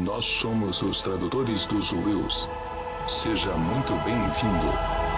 Nós somos os tradutores dos Wills. Seja muito bem-vindo.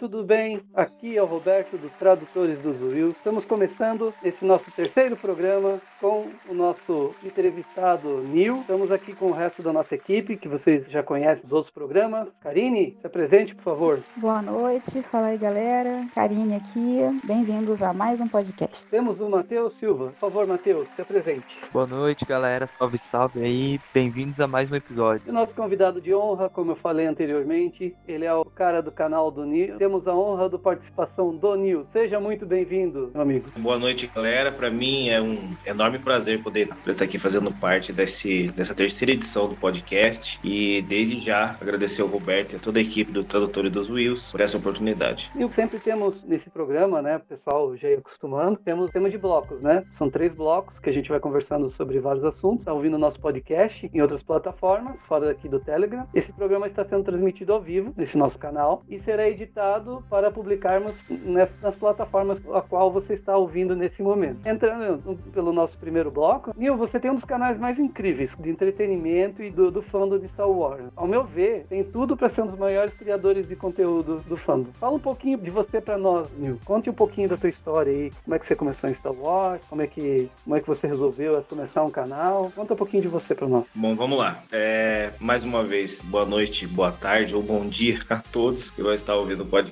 Tudo bem? Aqui é o Roberto dos Tradutores dos Will. Estamos começando esse nosso terceiro programa com o nosso entrevistado Nil. Estamos aqui com o resto da nossa equipe, que vocês já conhecem dos outros programas. Karine, se apresente, por favor. Boa noite, fala aí galera. Karine aqui, bem-vindos a mais um podcast. Temos o Matheus Silva. Por favor, Matheus, se apresente. Boa noite, galera. Salve, salve aí. Bem-vindos a mais um episódio. E o nosso convidado de honra, como eu falei anteriormente, ele é o cara do canal do Nil. Temos a honra da participação do Nil. Seja muito bem-vindo, meu amigo. Boa noite, galera. Para mim é um enorme prazer poder estar aqui fazendo parte desse, dessa terceira edição do podcast. E desde já agradecer ao Roberto e a toda a equipe do Tradutor e dos Wills por essa oportunidade. E sempre temos nesse programa, né, o pessoal já ia acostumando, temos tema de blocos, né? São três blocos que a gente vai conversando sobre vários assuntos. Está ouvindo o nosso podcast em outras plataformas, fora daqui do Telegram. Esse programa está sendo transmitido ao vivo nesse nosso canal e será editado para publicarmos nas, plataformas a qual você está ouvindo nesse momento. Entrando pelo nosso primeiro bloco, Nil, você tem um dos canais mais incríveis de entretenimento e do, do fandom de Star Wars. Ao meu ver, tem tudo para ser um dos maiores criadores de conteúdo do fandom. Fala um pouquinho de você para nós, Nil. Conte um pouquinho da tua história aí. Como é que você começou em Star Wars? Como é que, como é que você resolveu começar um canal? Conta um pouquinho de você para nós. Bom, vamos lá. É, mais uma vez, boa noite, boa tarde ou bom dia a todos que vão estar ouvindo o podcast.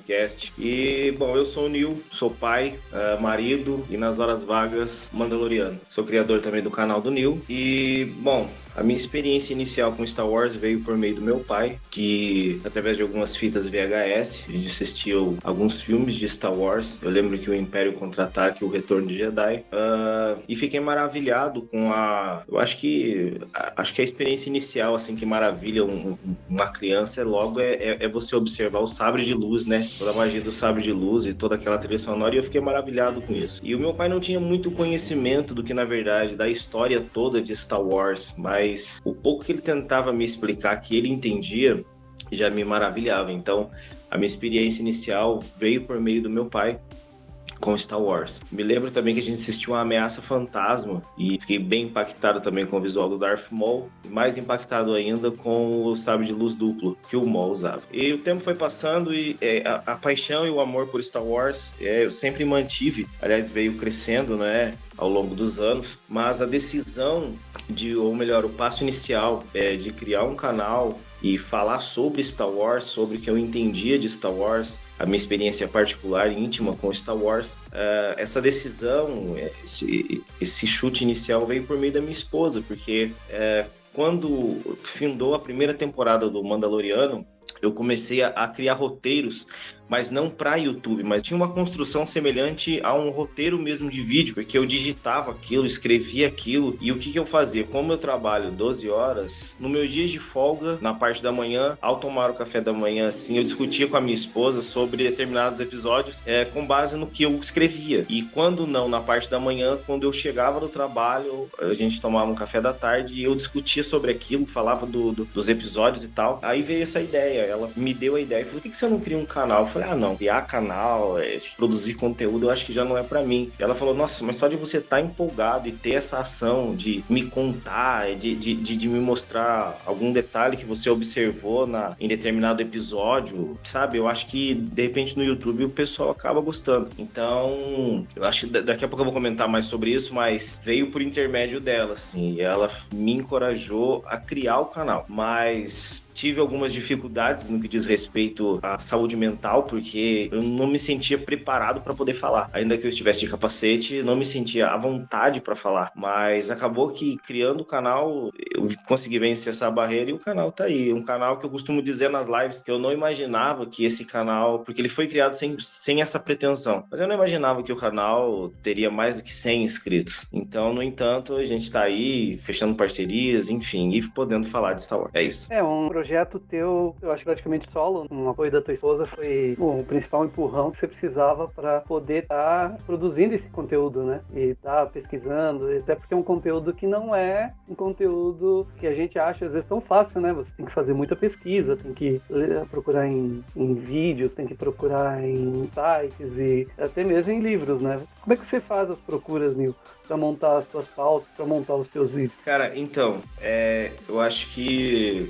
E, bom, eu sou o Nil, sou pai, ah, marido e nas horas vagas mandaloriano. Sou criador também do canal do Nil. E, bom, a minha experiência inicial com Star Wars veio por meio do meu pai, que através de algumas fitas VHS, a gente assistiu alguns filmes de Star Wars. Eu lembro que o Império Contra-Ataque o Retorno de Jedi. ah, e fiquei maravilhado com a. Eu acho que. a- Acho que a experiência inicial, assim, que maravilha um- um- uma criança logo é, é- é você observar o sabre de luz, né? Toda a magia do sabre de luz e toda aquela trilha sonora. E eu fiquei maravilhado com isso. E o meu pai não tinha muito conhecimento do que, na verdade, da história toda de Star Wars, mas o pouco que ele tentava me explicar que ele entendia já me maravilhava. Então, a minha experiência inicial veio por meio do meu pai com Star Wars. Me lembro também que a gente assistiu uma ameaça fantasma e fiquei bem impactado também com o visual do Darth Maul, mais impactado ainda com o sabre de luz duplo que o Maul usava. E o tempo foi passando e é, a, a paixão e o amor por Star Wars é, eu sempre mantive, aliás veio crescendo, né? Ao longo dos anos, mas a decisão de, ou melhor, o passo inicial é, de criar um canal e falar sobre Star Wars, sobre o que eu entendia de Star Wars, a minha experiência particular íntima com Star Wars, eh, essa decisão, esse, esse chute inicial veio por meio da minha esposa, porque eh, quando findou a primeira temporada do Mandaloriano, eu comecei a, a criar roteiros, mas não para YouTube, mas tinha uma construção semelhante a um roteiro mesmo de vídeo, porque eu digitava aquilo, escrevia aquilo, e o que, que eu fazia? Como eu trabalho 12 horas, no meu dia de folga, na parte da manhã, ao tomar o café da manhã, assim, eu discutia com a minha esposa sobre determinados episódios é, com base no que eu escrevia. E quando não, na parte da manhã, quando eu chegava do trabalho, a gente tomava um café da tarde e eu discutia sobre aquilo, falava do- do- dos episódios e tal. Aí veio essa ideia, ela me deu a ideia, falou, por que, que você não cria um canal? Eu falei, ah, não, criar canal, é, produzir conteúdo, eu acho que já não é pra mim. Ela falou, nossa, mas só de você estar empolgado e ter essa ação de me contar, de, de, de, de me mostrar algum detalhe que você observou na, em determinado episódio, sabe? Eu acho que, de repente, no YouTube o pessoal acaba gostando. Então, eu acho que da- daqui a pouco eu vou comentar mais sobre isso, mas veio por intermédio dela, assim, ela me encorajou a criar o canal. Mas tive algumas dificuldades no que diz respeito à saúde mental, porque eu não me sentia preparado para poder falar. Ainda que eu estivesse de capacete, não me sentia à vontade para falar. Mas acabou que criando o canal, eu consegui vencer essa barreira e o canal tá aí. Um canal que eu costumo dizer nas lives que eu não imaginava que esse canal, porque ele foi criado sem, sem essa pretensão, mas eu não imaginava que o canal teria mais do que 100 inscritos. Então, no entanto, a gente tá aí fechando parcerias, enfim, e podendo falar de Star Wars. É isso. É um projeto teu, eu acho praticamente solo, um apoio da tua esposa foi o principal empurrão que você precisava para poder estar tá produzindo esse conteúdo, né? E estar tá pesquisando, até porque é um conteúdo que não é um conteúdo que a gente acha às vezes tão fácil, né? Você tem que fazer muita pesquisa, tem que procurar em, em vídeos, tem que procurar em sites e até mesmo em livros, né? Como é que você faz as procuras, Nil? Para montar as suas pautas, para montar os seus vídeos? Cara, então, é, eu acho que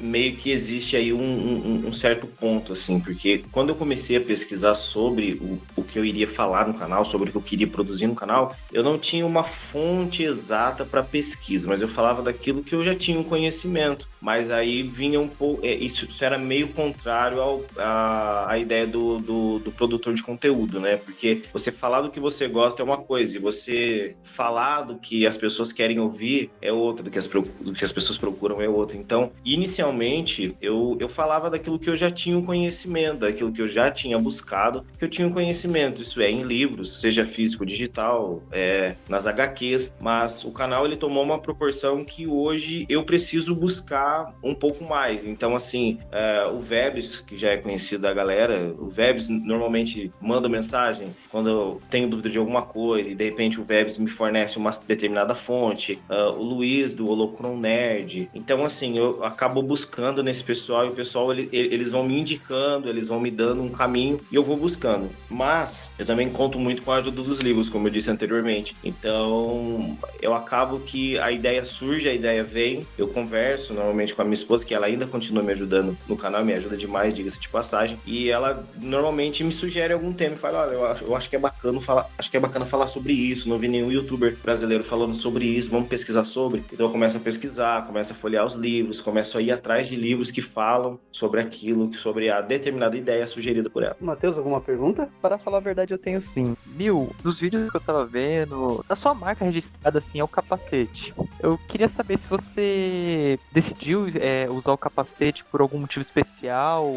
meio que existe aí um, um, um, certo ponto, assim, porque quando eu comecei a pesquisar sobre o, o que eu iria falar no canal, sobre o que eu queria produzir no canal, eu não tinha uma fonte exata para pesquisa, mas eu falava daquilo que eu já tinha um conhecimento. Mas aí vinha um pouco. É, isso, isso, era meio contrário ao, a, a ideia do, do, do produtor de conteúdo, né? Porque você falar do que você gosta é uma coisa, e você falar do que as pessoas querem ouvir é outra, do que as, do que as pessoas procuram é outra. Então, inicialmente, eu, eu falava daquilo que eu já tinha o conhecimento, daquilo que eu já tinha buscado, que eu tinha o conhecimento, isso é, em livros, seja físico, digital, é, nas HQs, mas o canal ele tomou uma proporção que hoje eu preciso buscar um pouco mais. Então, assim, é, o Vebs, que já é conhecido da galera, o Vebs normalmente manda mensagem quando eu tenho dúvida de alguma coisa e de repente o Vebs me fornece uma determinada fonte, uh, o Luiz do Holocron Nerd. Então, assim, eu acabo buscando nesse pessoal e o pessoal ele, eles vão me indicando, eles vão me dando um caminho e eu vou buscando. Mas eu também conto muito com a ajuda dos livros, como eu disse anteriormente. Então, eu acabo que a ideia surge, a ideia vem, eu converso normalmente com a minha esposa, que ela ainda continua me ajudando no canal, me ajuda demais, diga-se de passagem, e ela normalmente me sugere algum tema e fala: olha, eu acho, eu acho que é bacana falar, acho que é bacana falar sobre isso, não vi nenhum youtuber brasileiro falando sobre isso, vamos pesquisar sobre. Então eu começo a pesquisar, começo a folhear os livros, começo a ir atrás de livros que falam sobre aquilo, sobre a determinada ideia sugerida por ela. Matheus, alguma pergunta? Para falar a verdade, eu tenho sim. Nil, nos vídeos que eu tava vendo, a sua marca registrada assim é o capacete. Eu queria saber se você decidiu é, usar o capacete por algum motivo especial,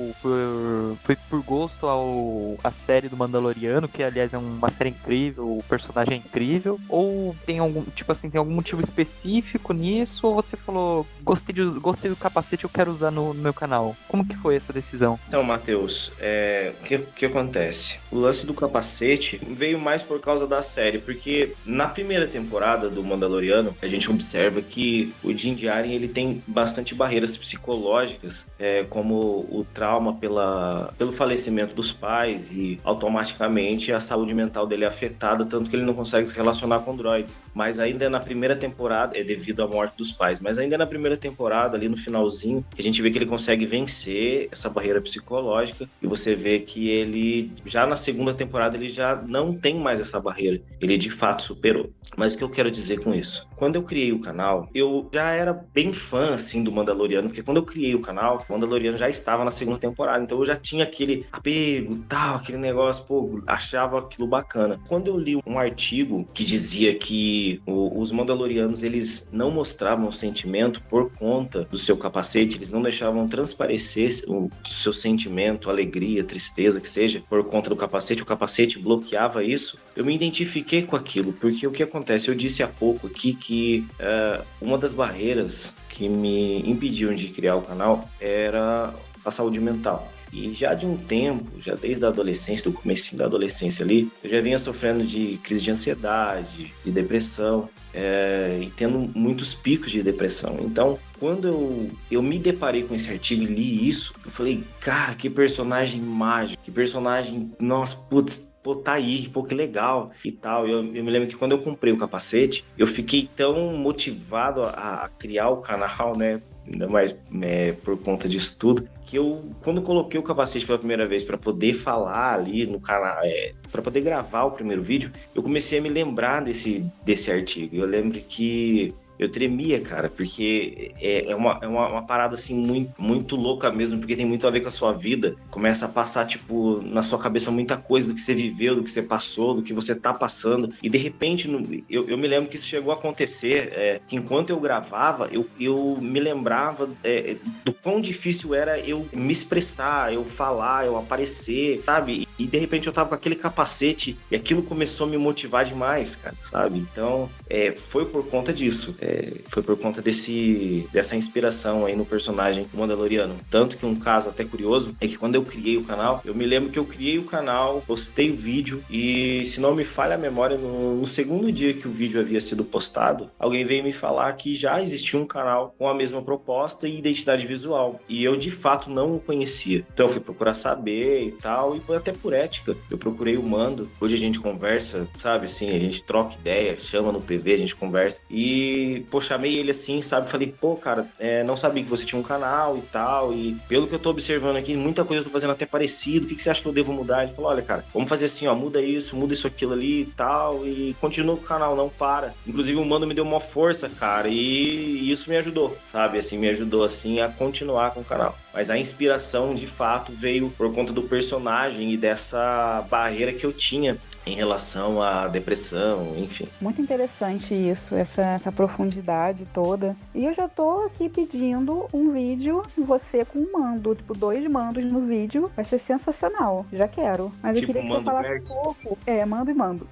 foi por gosto ao a série do Mandaloriano, que aliás é uma série incrível, o personagem é incrível, ou tem algum, tipo assim, tem algum motivo específico nisso? Ou você falou, gostei, de, gostei do capacete, eu quero usar no, no meu canal? Como que foi essa decisão? Então, Matheus, é, o que, que acontece? O lance do capacete veio mais por causa da série, porque na primeira temporada do Mandaloriano, a gente observa que o Din Djarin, ele tem bastante barreiras psicológicas, é, como o trauma pela, pelo falecimento dos pais e automaticamente a saúde mental dele é afetada, tanto que ele não consegue se relacionar com droids. Mas ainda na primeira temporada, é devido à morte dos pais, mas ainda na primeira temporada, ali no finalzinho, a gente vê que ele consegue vencer essa barreira psicológica e você vê que ele, já na segunda temporada, ele já não tem mais essa barreira. Ele de fato superou. Mas o que eu quero dizer com isso? Quando eu criei o canal, eu já era bem fã, assim, do Mandaloriano, porque quando eu criei o canal, o Mandaloriano já estava na segunda temporada, então eu já tinha aquele apego, tal, aquele negócio, pô, achava aquilo bacana. Quando eu li um artigo que dizia que o, os Mandalorianos, eles não mostravam sentimento por conta do seu capacete, eles não deixavam transparecer o seu sentimento, alegria, tristeza, que seja, por conta do capacete, o capacete bloqueava isso, eu me identifiquei com aquilo, porque o que acontece? Eu disse há pouco aqui que uh, uma das barreiras que me impediam de criar o canal era a saúde mental. E já de um tempo, já desde a adolescência, do começo da adolescência ali, eu já vinha sofrendo de crise de ansiedade, de depressão, é, e tendo muitos picos de depressão. Então, quando eu, eu me deparei com esse artigo e li isso, eu falei, cara, que personagem mágico, que personagem, nossa, putz, pô, tá aí, pô, que legal e tal. Eu, eu me lembro que quando eu comprei o capacete, eu fiquei tão motivado a, a criar o canal, né? Ainda mais é, por conta disso tudo, que eu, quando coloquei o capacete pela primeira vez para poder falar ali no canal, é, para poder gravar o primeiro vídeo, eu comecei a me lembrar desse, desse artigo. Eu lembro que eu tremia, cara, porque é, é, uma, é uma, uma, parada assim muito, muito louca mesmo, porque tem muito a ver com a sua vida. Começa a passar, tipo, na sua cabeça muita coisa do que você viveu, do que você passou, do que você tá passando. E de repente, eu, eu me lembro que isso chegou a acontecer, é, que enquanto eu gravava, eu, eu me lembrava é, do quão difícil era eu me expressar, eu falar, eu aparecer, sabe? E de repente eu tava com aquele capacete e aquilo começou a me motivar demais, cara, sabe? Então, é, foi por conta disso. É, foi por conta desse, dessa inspiração aí no personagem Mandaloriano. Tanto que um caso até curioso é que quando eu criei o canal, eu me lembro que eu criei o canal, postei o vídeo e, se não me falha a memória, no, no segundo dia que o vídeo havia sido postado, alguém veio me falar que já existia um canal com a mesma proposta e identidade visual. E eu, de fato, não o conhecia. Então eu fui procurar saber e tal, e foi até por ética. Eu procurei o Mando. Hoje a gente conversa, sabe, assim, a gente troca ideia, chama no PV, a gente conversa. E, pô, chamei ele assim, sabe? Falei, pô, cara, é, não sabia que você tinha um canal e tal. E pelo que eu tô observando aqui, muita coisa eu tô fazendo até parecido. O que, que você acha que eu devo mudar? Ele falou, olha, cara, vamos fazer assim, ó, muda isso, muda isso, aquilo ali e tal. E continua com o canal, não para. Inclusive, o Mando me deu uma força, cara, e isso me ajudou, sabe? Assim, me ajudou, assim, a continuar com o canal. Mas a inspiração, de fato, veio por conta do personagem e dessa barreira que eu tinha em relação à depressão, enfim. Muito interessante isso, essa, essa profundidade toda. E eu já tô aqui pedindo um vídeo, você com um mando, tipo, dois mandos no vídeo. Vai ser sensacional. Já quero. Mas tipo, eu queria que você falasse verso. um pouco. É, mando e mando.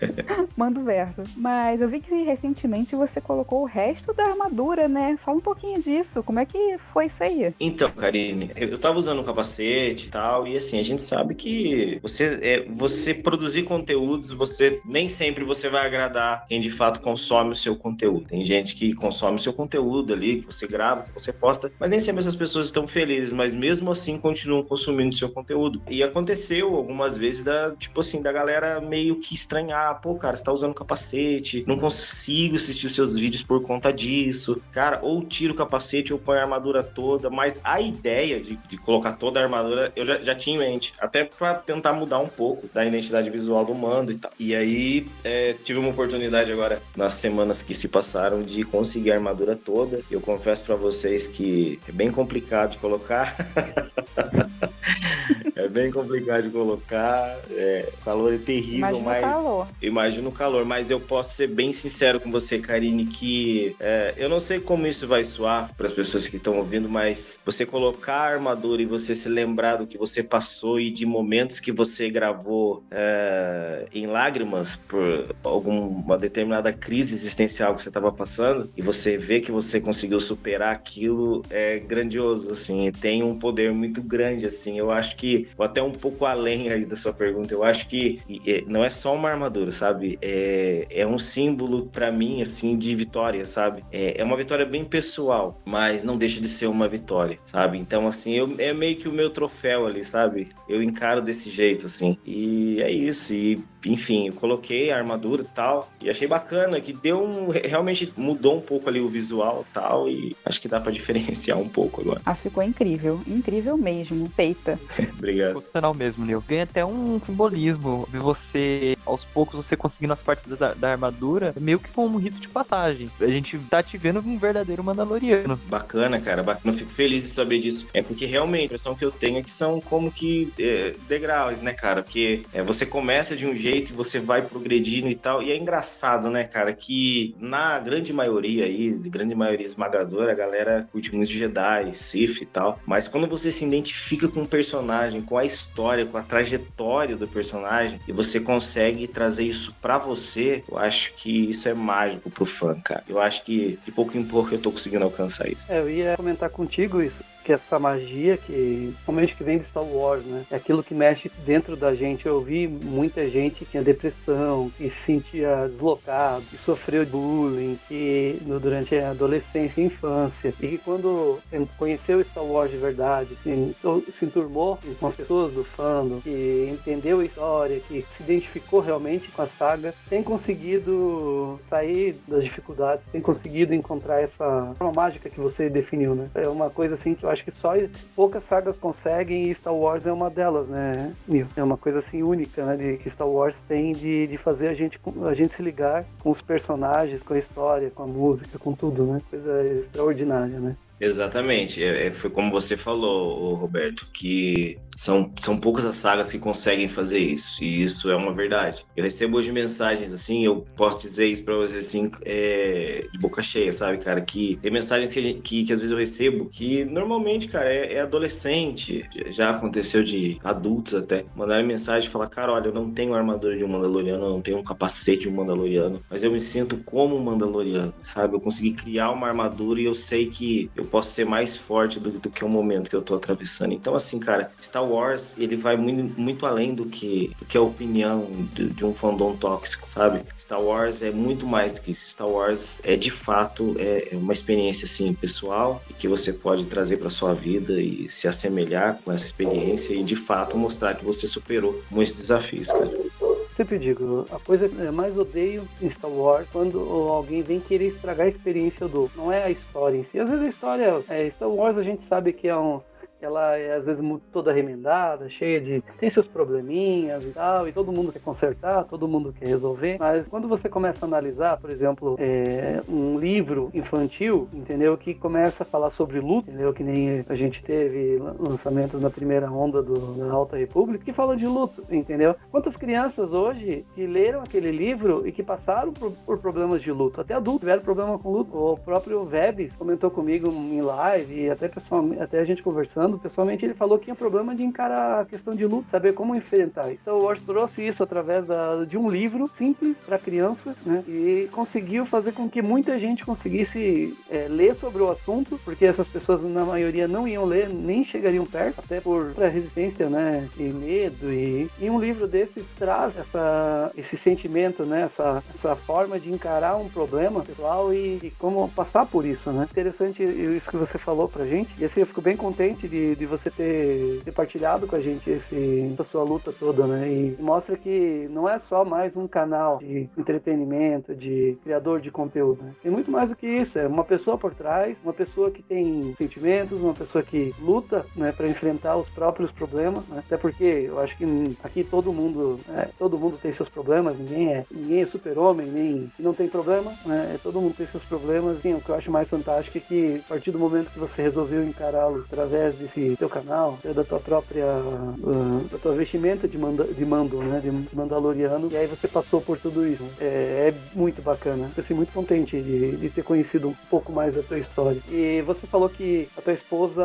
mando verso. Mas eu vi que recentemente você colocou o resto da armadura, né? Fala um pouquinho disso. Como é que foi isso aí? Então, Karine, eu tava usando um capacete e tal, e assim, a gente sabe que você, é, você produzir conteúdos, você nem sempre você vai agradar quem de fato consome o seu conteúdo. Tem gente que consome o seu conteúdo ali, que você grava, que você posta, mas nem sempre essas pessoas estão felizes, mas mesmo assim continuam consumindo o seu conteúdo. E aconteceu algumas vezes da, tipo assim, da galera meio que estranhar, pô, cara, você tá usando capacete, não consigo assistir os seus vídeos por conta disso. Cara, ou tira o capacete ou põe a armadura toda, mas a ideia de, de colocar toda a armadura eu já, já tinha em mente, até para tentar mudar um pouco da identidade visual do mando e tal. E aí é, tive uma oportunidade agora, nas semanas que se passaram, de conseguir a armadura toda. Eu confesso para vocês que é bem complicado de colocar. é bem complicado de colocar. É, o calor é terrível, Imagina mas. O calor. Imagino o calor, mas eu posso ser bem sincero com você, Karine, que é, eu não sei como isso vai soar para as pessoas que estão ouvindo, mas você colocar a armadura e você se lembrar do que você passou e de momentos que você gravou é, em lágrimas por alguma determinada crise existencial que você estava passando e você vê que você conseguiu superar aquilo é grandioso, assim, tem um poder muito grande, assim. Eu acho que vou até um pouco além aí da sua pergunta. Eu acho que não é só uma armadura, sabe? É, é um símbolo para mim, assim, de vitória, sabe? É, é uma vitória bem pessoal, mas não deixa de ser uma vitória, sabe? Então, assim, eu, é meio que o meu troféu ali, sabe? Eu encaro desse jeito, assim. E é isso. E the enfim, eu coloquei a armadura e tal, e achei bacana, que deu um. Realmente mudou um pouco ali o visual e tal, e acho que dá para diferenciar um pouco agora. Acho que ficou incrível, incrível mesmo, feita. Obrigado. Funcional mesmo, Neil. Ganha até um simbolismo de você, aos poucos, você conseguindo as partes da, da armadura, meio que como um rito de passagem. A gente tá te vendo um verdadeiro Mandaloriano. Bacana, cara, bacana. Eu fico feliz de saber disso. É porque realmente a impressão que eu tenho é que são como que é, degraus, né, cara? Porque é, você começa de um jeito jeito e você vai progredindo e tal. E é engraçado, né, cara, que na grande maioria aí, grande maioria esmagadora, a galera curte muito Jedi, Sith e tal. Mas quando você se identifica com o personagem, com a história, com a trajetória do personagem, e você consegue trazer isso para você, eu acho que isso é mágico pro fã, cara. Eu acho que de pouco em pouco eu tô conseguindo alcançar isso. É, eu ia comentar contigo isso que essa magia que realmente que vem de Star Wars, né? É aquilo que mexe dentro da gente. Eu vi muita gente que tinha depressão, que se sentia deslocado, que sofreu bullying, que no, durante a adolescência e infância, e que quando conheceu Star Wars de verdade, assim, se enturmou com as pessoas do fandom, que entendeu a história, que se identificou realmente com a saga, tem conseguido sair das dificuldades, tem conseguido encontrar essa forma mágica que você definiu, né? É uma coisa assim que eu acho que só poucas sagas conseguem e Star Wars é uma delas, né, Nil? É uma coisa assim única, né, de, que Star Wars tem de, de fazer a gente, a gente se ligar com os personagens, com a história, com a música, com tudo, né? Coisa extraordinária, né? Exatamente. É, é, foi como você falou, Roberto, que São, são poucas as sagas que conseguem fazer isso, e isso é uma verdade. Eu recebo hoje mensagens assim, eu posso dizer isso pra você assim, é, de boca cheia, sabe, cara? Que tem mensagens que, gente, que, que, às vezes eu recebo que normalmente, cara, é, é, adolescente, já aconteceu de adultos até, mandarem mensagem e falar, cara, olha, eu não tenho armadura de um Mandaloriano, eu não tenho um capacete de um Mandaloriano, mas eu me sinto como um Mandaloriano, sabe? Eu consegui criar uma armadura e eu sei que eu posso ser mais forte do, do que o momento que eu tô atravessando. Então, assim, cara, Star Wars, ele vai muito, muito além do que, do que a opinião de, de um fandom tóxico, sabe? Star Wars é muito mais do que isso. Star Wars é, de fato, é, é uma experiência, assim, pessoal e que você pode trazer para sua vida e se assemelhar com essa experiência e, de fato, mostrar que você superou muitos desafios, cara sempre digo, a coisa que eu mais odeio em Star Wars quando alguém vem querer estragar a experiência do. Não é a história em si. Às vezes a história. É, Star Wars a gente sabe que é um ela é às vezes toda remendada, cheia de. tem seus probleminhas e tal, e todo mundo quer consertar, todo mundo quer resolver. Mas quando você começa a analisar, por exemplo, é, um livro infantil, entendeu? Que começa a falar sobre luto, entendeu? Que nem a gente teve lançamentos na primeira onda do, da Alta República, que fala de luto, entendeu? Quantas crianças hoje que leram aquele livro e que passaram por, por problemas de luto, até adultos tiveram problema com luto. O próprio Vebs comentou comigo em live e até pessoal, até a gente conversando falando pessoalmente, ele falou que tinha problema de encarar a questão de luto, saber como enfrentar. Então o Wars trouxe isso através da, de um livro simples para crianças, né? E conseguiu fazer com que muita gente conseguisse é, ler sobre o assunto, porque essas pessoas na maioria não iam ler, nem chegariam perto, até por resistência, né? E medo. E, e um livro desse traz essa, esse sentimento, né? Essa, essa forma de encarar um problema pessoal e, e como passar por isso, né? Interessante isso que você falou pra gente. E assim, eu fico bem contente de de, você ter, ter partilhado com a gente esse, sua luta toda, né? E mostra que não é só mais um canal de entretenimento, de criador de conteúdo. Né? Tem muito mais do que isso. É uma pessoa por trás, uma pessoa que tem sentimentos, uma pessoa que luta, né, para enfrentar os próprios problemas. Né? Até porque eu acho que aqui todo mundo, né, todo mundo tem seus problemas. Ninguém é, ninguém é super-homem, nem não tem problema. Né? Todo mundo tem seus problemas. E o que eu acho mais fantástico é que a partir do momento que você resolveu encará-los através desse teu canal, é da tua própria, uh, da tua vestimenta de, manda, de mando, né, de mandaloriano, e aí você passou por tudo isso. É, é muito bacana. Eu fico muito contente de, de, ter conhecido um pouco mais da tua história. E você falou que a tua esposa,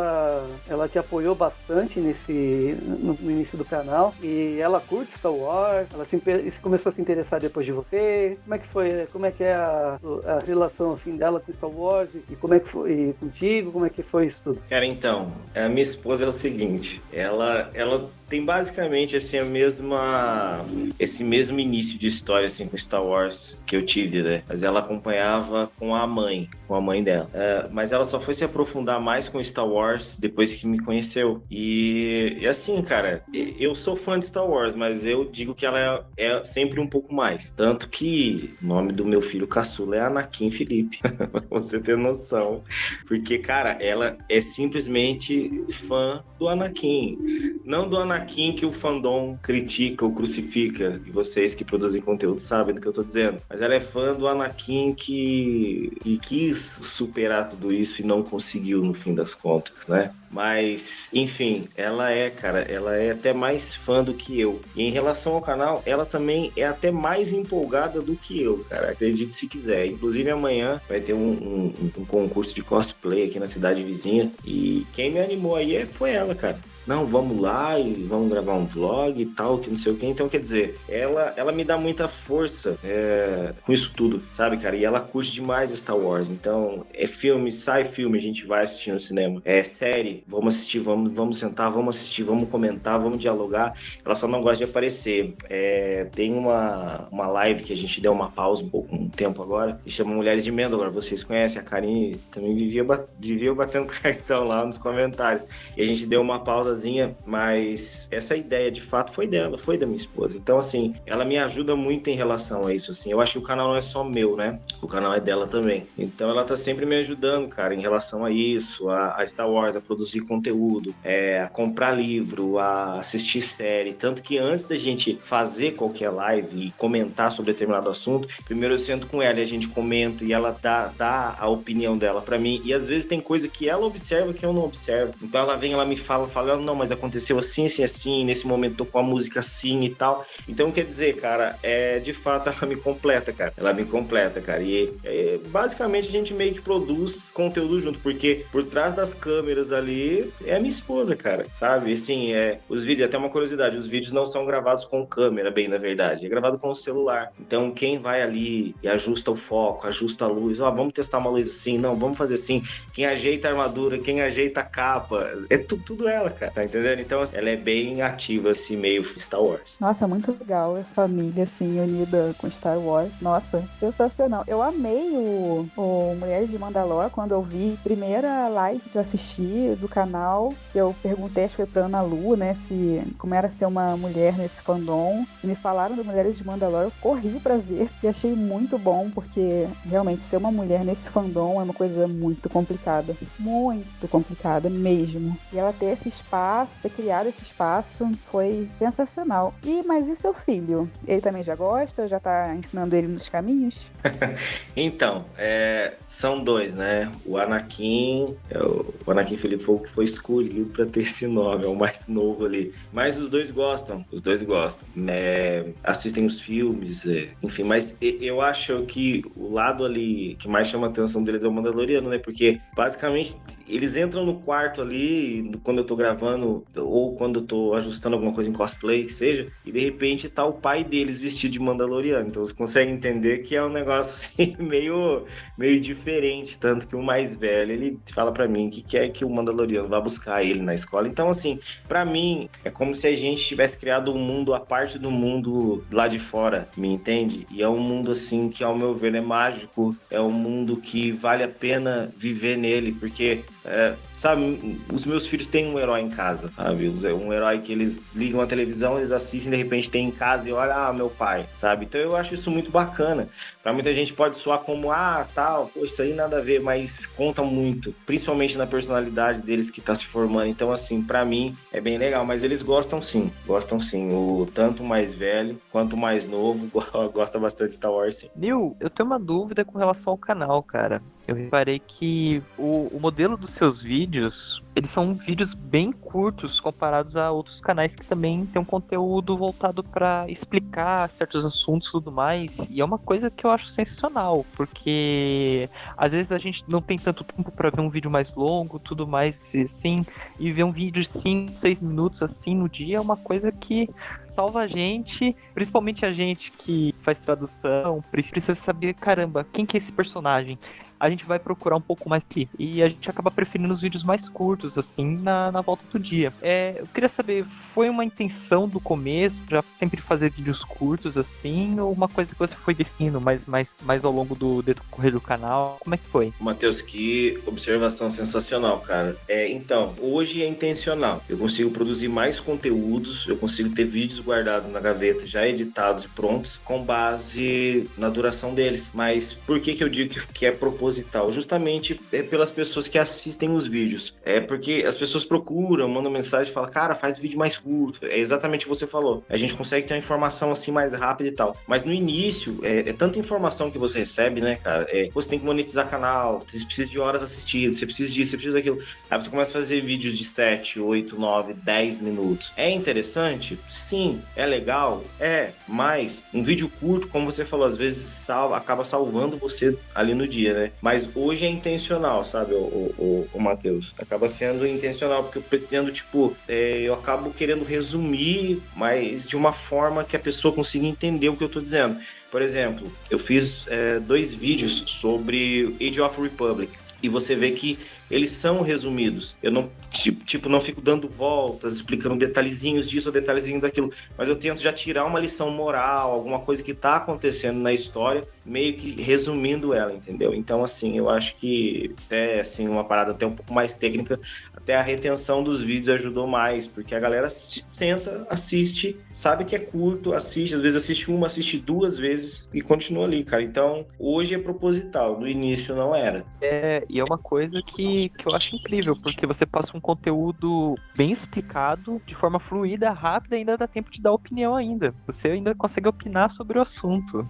ela te apoiou bastante nesse, no, no início do canal, e ela curte Star Wars, ela se, começou a se interessar depois de você. Como é que foi, como é que é a, a relação assim dela com Star Wars e como é que foi contigo, como é que foi isso tudo? Cara, então, minha esposa é o seguinte, ela, ela tem basicamente assim a mesma esse mesmo início de história assim com Star Wars que eu tive, né? Mas ela acompanhava com a mãe, com a mãe dela. É, mas ela só foi se aprofundar mais com Star Wars depois que me conheceu. E, e, assim, cara, eu sou fã de Star Wars, mas eu digo que ela é, é sempre um pouco mais. Tanto que o nome do meu filho caçula é Anakin Felipe, você ter noção. Porque, cara, ela é simplesmente fã do Anakin. Não do Anakin que o fandom critica ou crucifica, e vocês que produzem conteúdo sabem do que eu tô dizendo. Mas ela é fã do Anakin que, que quis superar tudo isso e não conseguiu no fim das contas, né? Mas, enfim, ela é, cara, ela é até mais fã do que eu. E em relação ao canal, ela também é até mais empolgada do que eu, cara. Acredite se quiser. Inclusive, amanhã vai ter um, um, um concurso de cosplay aqui na cidade vizinha. E quem me animou aí foi ela, cara não, vamos lá e vamos gravar um vlog e tal, que não sei o que. Então, quer dizer, ela, ela me dá muita força é, com isso tudo, sabe, cara? E ela curte demais Star Wars. Então, é filme, sai filme, a gente vai assistir no cinema. É série, vamos assistir, vamos, vamos sentar, vamos assistir, vamos comentar, vamos dialogar. Ela só não gosta de aparecer. É, tem uma, uma live que a gente deu uma pausa um pouco, um tempo agora, que chama Mulheres de Mandalor. Vocês conhecem, a Karine também vivia, vivia batendo cartão lá nos comentários. E a gente deu uma pausa sozinha, mas essa ideia de fato foi dela, foi da minha esposa. Então, assim, ela me ajuda muito em relação a isso, assim. Eu acho que o canal não é só meu, né? O canal é dela também. Então, ela tá sempre me ajudando, cara, em relação a isso, a, a Star Wars, a produzir conteúdo, é, a comprar livro, a assistir série. Tanto que antes da gente fazer qualquer live e comentar sobre determinado assunto, primeiro eu sento com ela e a gente comenta e ela dá, dá a opinião dela para mim. E às vezes tem coisa que ela observa que eu não observo. Então ela vem, ela me fala, fala, não, mas aconteceu assim, assim, assim, nesse momento tocou a música assim e tal. Então, quer dizer, cara, é de fato ela me completa, cara. Ela me completa, cara. E é, basicamente a gente meio que produz conteúdo junto, porque por trás das câmeras ali é a minha esposa, cara, sabe? Assim, é, os vídeos, até uma curiosidade, os vídeos não são gravados com câmera, bem na verdade, é gravado com o celular. Então, quem vai ali e ajusta o foco, ajusta a luz, ó, oh, vamos testar uma luz assim, não, vamos fazer assim. Quem ajeita a armadura, quem ajeita a capa, é tu, tudo ela, cara, tá entendendo? Então, assim, ela é bem ativa, esse meio Star Wars. Nossa, muito legal a família, assim, unida com Star Wars. Nossa, sensacional. Eu amei o, o Mulheres de Mandalor quando eu vi primeira live que eu assisti do canal. Eu perguntei, acho que foi pra Ana Lu, né, se como era ser uma mulher nesse fandom. E me falaram do Mulheres de Mandalor, eu corri para ver e achei muito bom, porque realmente ser uma mulher nesse fandom é uma coisa muito complicada. Muito complicada mesmo. E ela ter esse espaço, ter criado esse espaço, foi sensacional. E, mas e seu filho? Ele também já gosta? Já tá ensinando ele nos caminhos? então, é, são dois, né? O Anakin, é o, o Anakin Felipe foi o que foi escolhido para ter esse nome, é o mais novo ali. Mas os dois gostam, os dois gostam. É, assistem os filmes, é, enfim, mas eu acho que o lado ali que mais chama a atenção deles é o Mandaloriano, né? Porque basicamente eles entram no quarto ali, quando eu tô gravando, ou quando eu tô ajustando alguma coisa em cosplay, que seja, e de repente tá o pai deles vestido de Mandaloriano. Então você consegue entender que é um negócio assim, meio, meio diferente. Tanto que o mais velho, ele fala para mim que quer que o Mandaloriano vá buscar ele na escola. Então, assim, para mim, é como se a gente tivesse criado um mundo a parte do mundo lá de fora, me entende? E é um mundo, assim, que ao meu ver é mágico, é um mundo que vale a pena viver nele, porque é, sabe, os meus filhos têm um herói em casa, sabe? Um herói que eles ligam a televisão, eles assistem, de repente tem em casa e olha, ah, meu pai, sabe? Então eu acho isso muito bacana. Para muita gente pode soar como, ah, tal, pô, isso aí nada a ver, mas conta muito, principalmente na personalidade deles que tá se formando. Então, assim, para mim é bem legal, mas eles gostam sim, gostam sim. O tanto mais velho quanto mais novo gosta bastante de Star Wars, sim. Nil, eu tenho uma dúvida com relação ao canal, cara. Eu reparei que o, o modelo dos seus vídeos, eles são vídeos bem curtos comparados a outros canais que também tem um conteúdo voltado para explicar certos assuntos e tudo mais. E é uma coisa que eu acho sensacional, porque às vezes a gente não tem tanto tempo para ver um vídeo mais longo, tudo mais assim, e ver um vídeo de 5, 6 minutos assim no dia é uma coisa que salva a gente, principalmente a gente que faz tradução, precisa saber, caramba, quem que é esse personagem? A gente vai procurar um pouco mais aqui. E a gente acaba preferindo os vídeos mais curtos, assim, na, na volta do dia. É, eu queria saber, foi uma intenção do começo, já sempre fazer vídeos curtos, assim, ou uma coisa que você foi definindo mais, mais, mais ao longo do decorrer do canal? Como é que foi? Matheus, que observação sensacional, cara. É, então, hoje é intencional. Eu consigo produzir mais conteúdos, eu consigo ter vídeos guardados na gaveta, já editados e prontos, com base na duração deles. Mas por que, que eu digo que, que é proposital? Proposital, justamente é pelas pessoas que assistem os vídeos. É porque as pessoas procuram, mandam mensagem falam, cara, faz vídeo mais curto. É exatamente o que você falou. A gente consegue ter uma informação assim mais rápida e tal. Mas no início, é, é tanta informação que você recebe, né, cara? É, você tem que monetizar canal, você precisa de horas assistidas, você precisa disso, você precisa daquilo. Aí você começa a fazer vídeos de 7, 8, 9, 10 minutos. É interessante? Sim. É legal? É. Mas um vídeo curto, como você falou, às vezes salva, acaba salvando você ali no dia, né? Mas hoje é intencional, sabe, o, o, o Matheus? Acaba sendo intencional, porque eu pretendo, tipo, é, eu acabo querendo resumir, mas de uma forma que a pessoa consiga entender o que eu tô dizendo. Por exemplo, eu fiz é, dois vídeos sobre Age of Republic. E você vê que eles são resumidos. Eu não, tipo, não fico dando voltas, explicando detalhezinhos disso ou detalhezinho daquilo, mas eu tento já tirar uma lição moral, alguma coisa que está acontecendo na história, meio que resumindo ela, entendeu? Então, assim, eu acho que até, assim, uma parada até um pouco mais técnica, até a retenção dos vídeos ajudou mais, porque a galera senta, assiste, sabe que é curto, assiste, às vezes assiste uma, assiste duas vezes e continua ali, cara. Então, hoje é proposital, no início não era. É, e é uma coisa que que, eu acho incrível, porque você passa um conteúdo bem explicado, de forma fluida, rápida, e ainda dá tempo de dar opinião ainda. Você ainda consegue opinar sobre o assunto.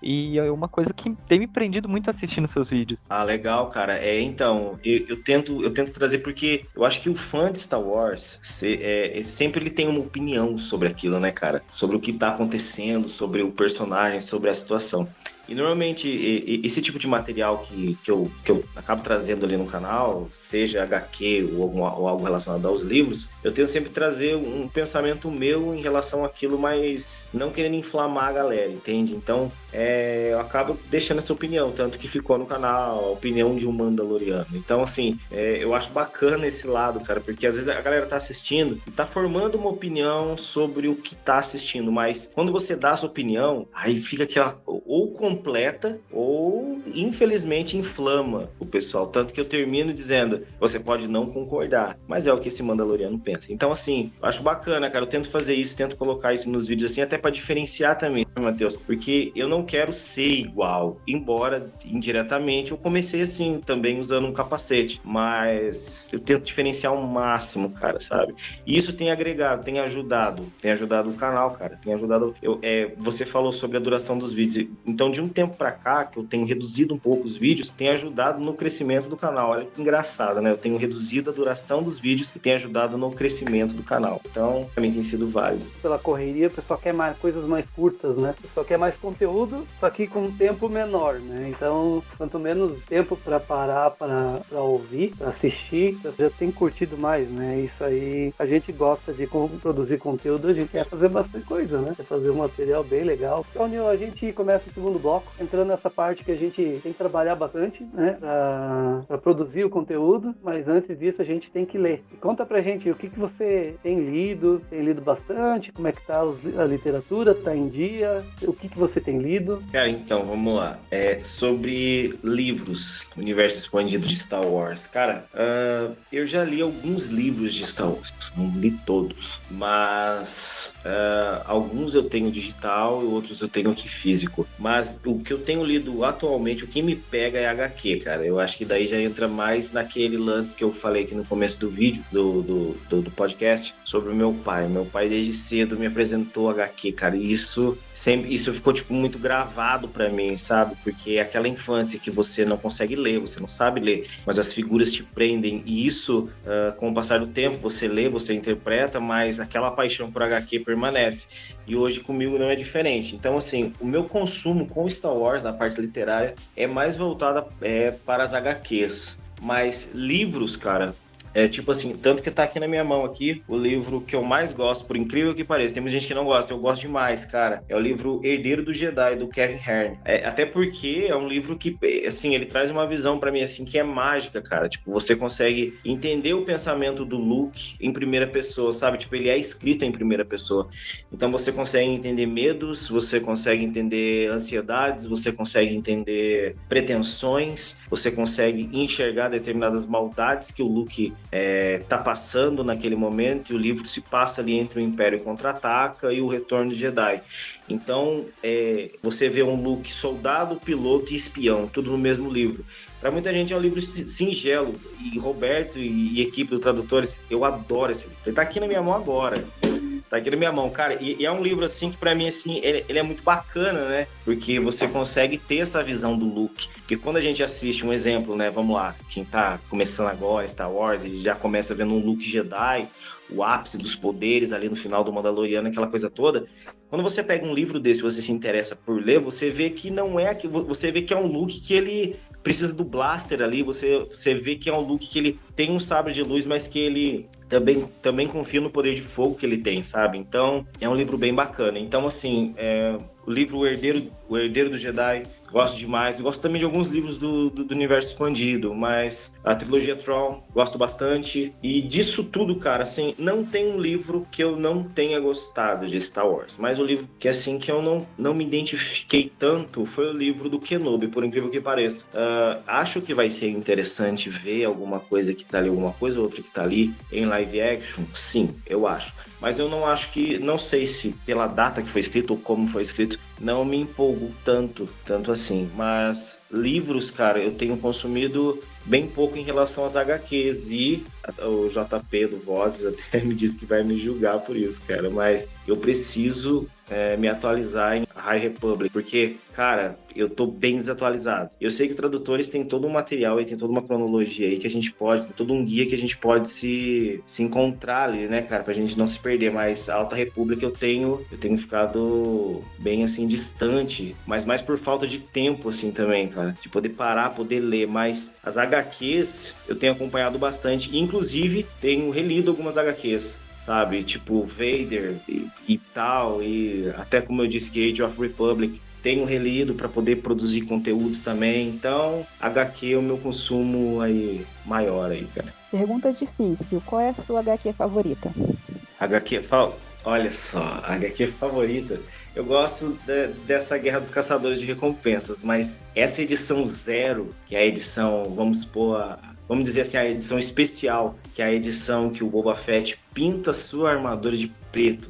E é uma coisa que tem me prendido muito assistindo seus vídeos. Ah, legal, cara. É, então, eu, eu tento, eu tento trazer porque eu acho que o fã de Star Wars se, é, sempre ele tem uma opinião sobre aquilo, né, cara? Sobre o que tá acontecendo, sobre o personagem, sobre a situação. E normalmente esse tipo de material que, que, eu, que eu acabo trazendo ali no canal, seja HQ ou, algum, ou algo relacionado aos livros, eu tento sempre trazer um pensamento meu em relação àquilo, mas não querendo inflamar a galera, entende? Então é, eu acabo deixando essa opinião, tanto que ficou no canal, a opinião de um Mandaloriano. Então, assim, é, eu acho bacana esse lado, cara, porque às vezes a galera tá assistindo e tá formando uma opinião sobre o que tá assistindo, mas quando você dá a sua opinião, aí fica aquela ou completa ou infelizmente inflama o pessoal. Tanto que eu termino dizendo: você pode não concordar, mas é o que esse Mandaloriano pensa. Então, assim, acho bacana, cara. Eu tento fazer isso, tento colocar isso nos vídeos assim, até para diferenciar também, Matheus, porque eu não quero ser igual, embora indiretamente eu comecei assim também usando um capacete, mas eu tento diferenciar o máximo, cara, sabe? E isso tem agregado, tem ajudado, tem ajudado o canal, cara, tem ajudado. Eu, é, você falou sobre a duração dos vídeos, então de um tempo para cá que eu tenho reduzido um pouco os vídeos, tem ajudado no crescimento do canal. Olha que engraçado, né? Eu tenho reduzido a duração dos vídeos e tem ajudado no crescimento do canal. Então, pra mim tem sido válido. Pela correria, o pessoal quer mais coisas mais curtas, né? O pessoal quer mais conteúdo, só que com um tempo menor, né? Então, quanto menos tempo para parar para ouvir, para assistir, já tem curtido mais, né? Isso aí, a gente gosta de produzir conteúdo, a gente quer fazer bastante coisa, né? Quer fazer um material bem legal. Então, a gente começa o segundo bloco, entrando nessa parte que a gente tem que trabalhar bastante, né? Para produzir o conteúdo, mas antes disso a gente tem que ler. E conta pra gente o que, que você tem lido, tem lido bastante, como é que tá a literatura, tá em dia, o que, que você tem lido? Cara, então, vamos lá. É sobre livros, universo expandido de Star Wars. Cara, uh, eu já li alguns livros de Star Wars, não li todos, mas uh, alguns eu tenho digital e outros eu tenho aqui físico. Mas o que eu tenho lido atualmente, o que me pega é HQ, cara. Eu acho que daí já entra mais naquele lance que eu falei aqui no começo do vídeo, do, do, do, do podcast, sobre o meu pai. Meu pai desde cedo me apresentou HQ, cara. E isso sempre isso ficou tipo muito gravado para mim, sabe? Porque é aquela infância que você não consegue ler, você não sabe ler, mas as figuras te prendem e isso, uh, com o passar do tempo, você lê, você interpreta, mas aquela paixão por HQ permanece. E hoje comigo não é diferente. Então, assim, o meu consumo com Star Wars na parte literária é mais voltada é, para as HQs. Mas livros, cara, é tipo assim, tanto que tá aqui na minha mão aqui, o livro que eu mais gosto, por incrível que pareça. Tem muita gente que não gosta, eu gosto demais, cara. É o livro Herdeiro do Jedi, do Kevin Hearn. É, até porque é um livro que, assim, ele traz uma visão para mim, assim, que é mágica, cara. Tipo, você consegue entender o pensamento do Luke em primeira pessoa, sabe? Tipo, ele é escrito em primeira pessoa. Então você consegue entender medos, você consegue entender ansiedades, você consegue entender pretensões, você consegue enxergar determinadas maldades que o Luke é, tá passando naquele momento e o livro se passa ali entre o Império Contra-Ataca e o Retorno de Jedi. Então, é, você vê um Luke soldado, piloto e espião, tudo no mesmo livro. Para muita gente é um livro singelo e Roberto e, e equipe do Tradutores, eu adoro esse livro. Ele tá aqui na minha mão agora. Tá aqui na minha mão, cara. E, e é um livro, assim, que pra mim, assim, ele, ele, é muito bacana, né? Porque você consegue ter essa visão do Luke. Porque quando a gente assiste um exemplo, né? Vamos lá, quem tá começando agora, Star Wars, e já começa vendo um Luke Jedi, o ápice dos poderes ali no final do Mandaloriano, aquela coisa toda. Quando você pega um livro desse, você se interessa por ler, você vê que não é que você vê que é um Luke que ele precisa do blaster ali, você, você vê que é um Luke que ele tem um sabre de luz, mas que ele também, também confia no poder de fogo que ele tem, sabe? Então, é um livro bem bacana. Então, assim, é, o livro O Herdeiro, o Herdeiro do Jedi, gosto demais. Gosto também de alguns livros do, do, do, universo expandido, mas a trilogia Tron, gosto bastante. E disso tudo, cara, assim, não tem um livro que eu não tenha gostado de Star Wars. Mas o livro que, assim, que eu não, não me identifiquei tanto foi o livro do Kenobi, por incrível que pareça. Uh, acho que vai ser interessante ver alguma coisa que tá ali, alguma coisa ou outra que tá ali em live action. Sim, eu acho mas eu não acho que, não sei se pela data que foi escrito ou como foi escrito, não me empolgo tanto, tanto assim. Mas livros, cara, eu tenho consumido bem pouco em relação às HQs. E o JP do Vozes até me disse que vai me julgar por isso, cara. Mas eu preciso é, me atualizar em High Republic, porque, cara, eu tô bem desatualizado. Eu sei que tradutores têm todo um material e tem toda uma cronologia aí que a gente pode, tem todo um guia que a gente pode se, se encontrar ali, né, cara, pra gente não se perder. Mas a Alta República eu tenho, eu tenho ficado bem assim distante, mas mais por falta de tempo assim também, cara, de poder parar, poder ler. Mas as HQs eu tenho acompanhado bastante, inclusive tenho relido algumas HQs sabe? Tipo Vader e, e, tal, e até como eu disse que Age of Republic tenho relido para poder produzir conteúdos também. Então, HQ é o meu consumo aí maior aí, cara. Pergunta difícil, qual é a sua HQ favorita? HQ, olha só, HQ favorita. Eu gosto de, dessa Guerra dos Caçadores de Recompensas, mas essa edição zero, que é a edição, vamos supor, a, vamos dizer assim, a edição especial, que é a edição que o Boba Fett pinta sua armadura de preto.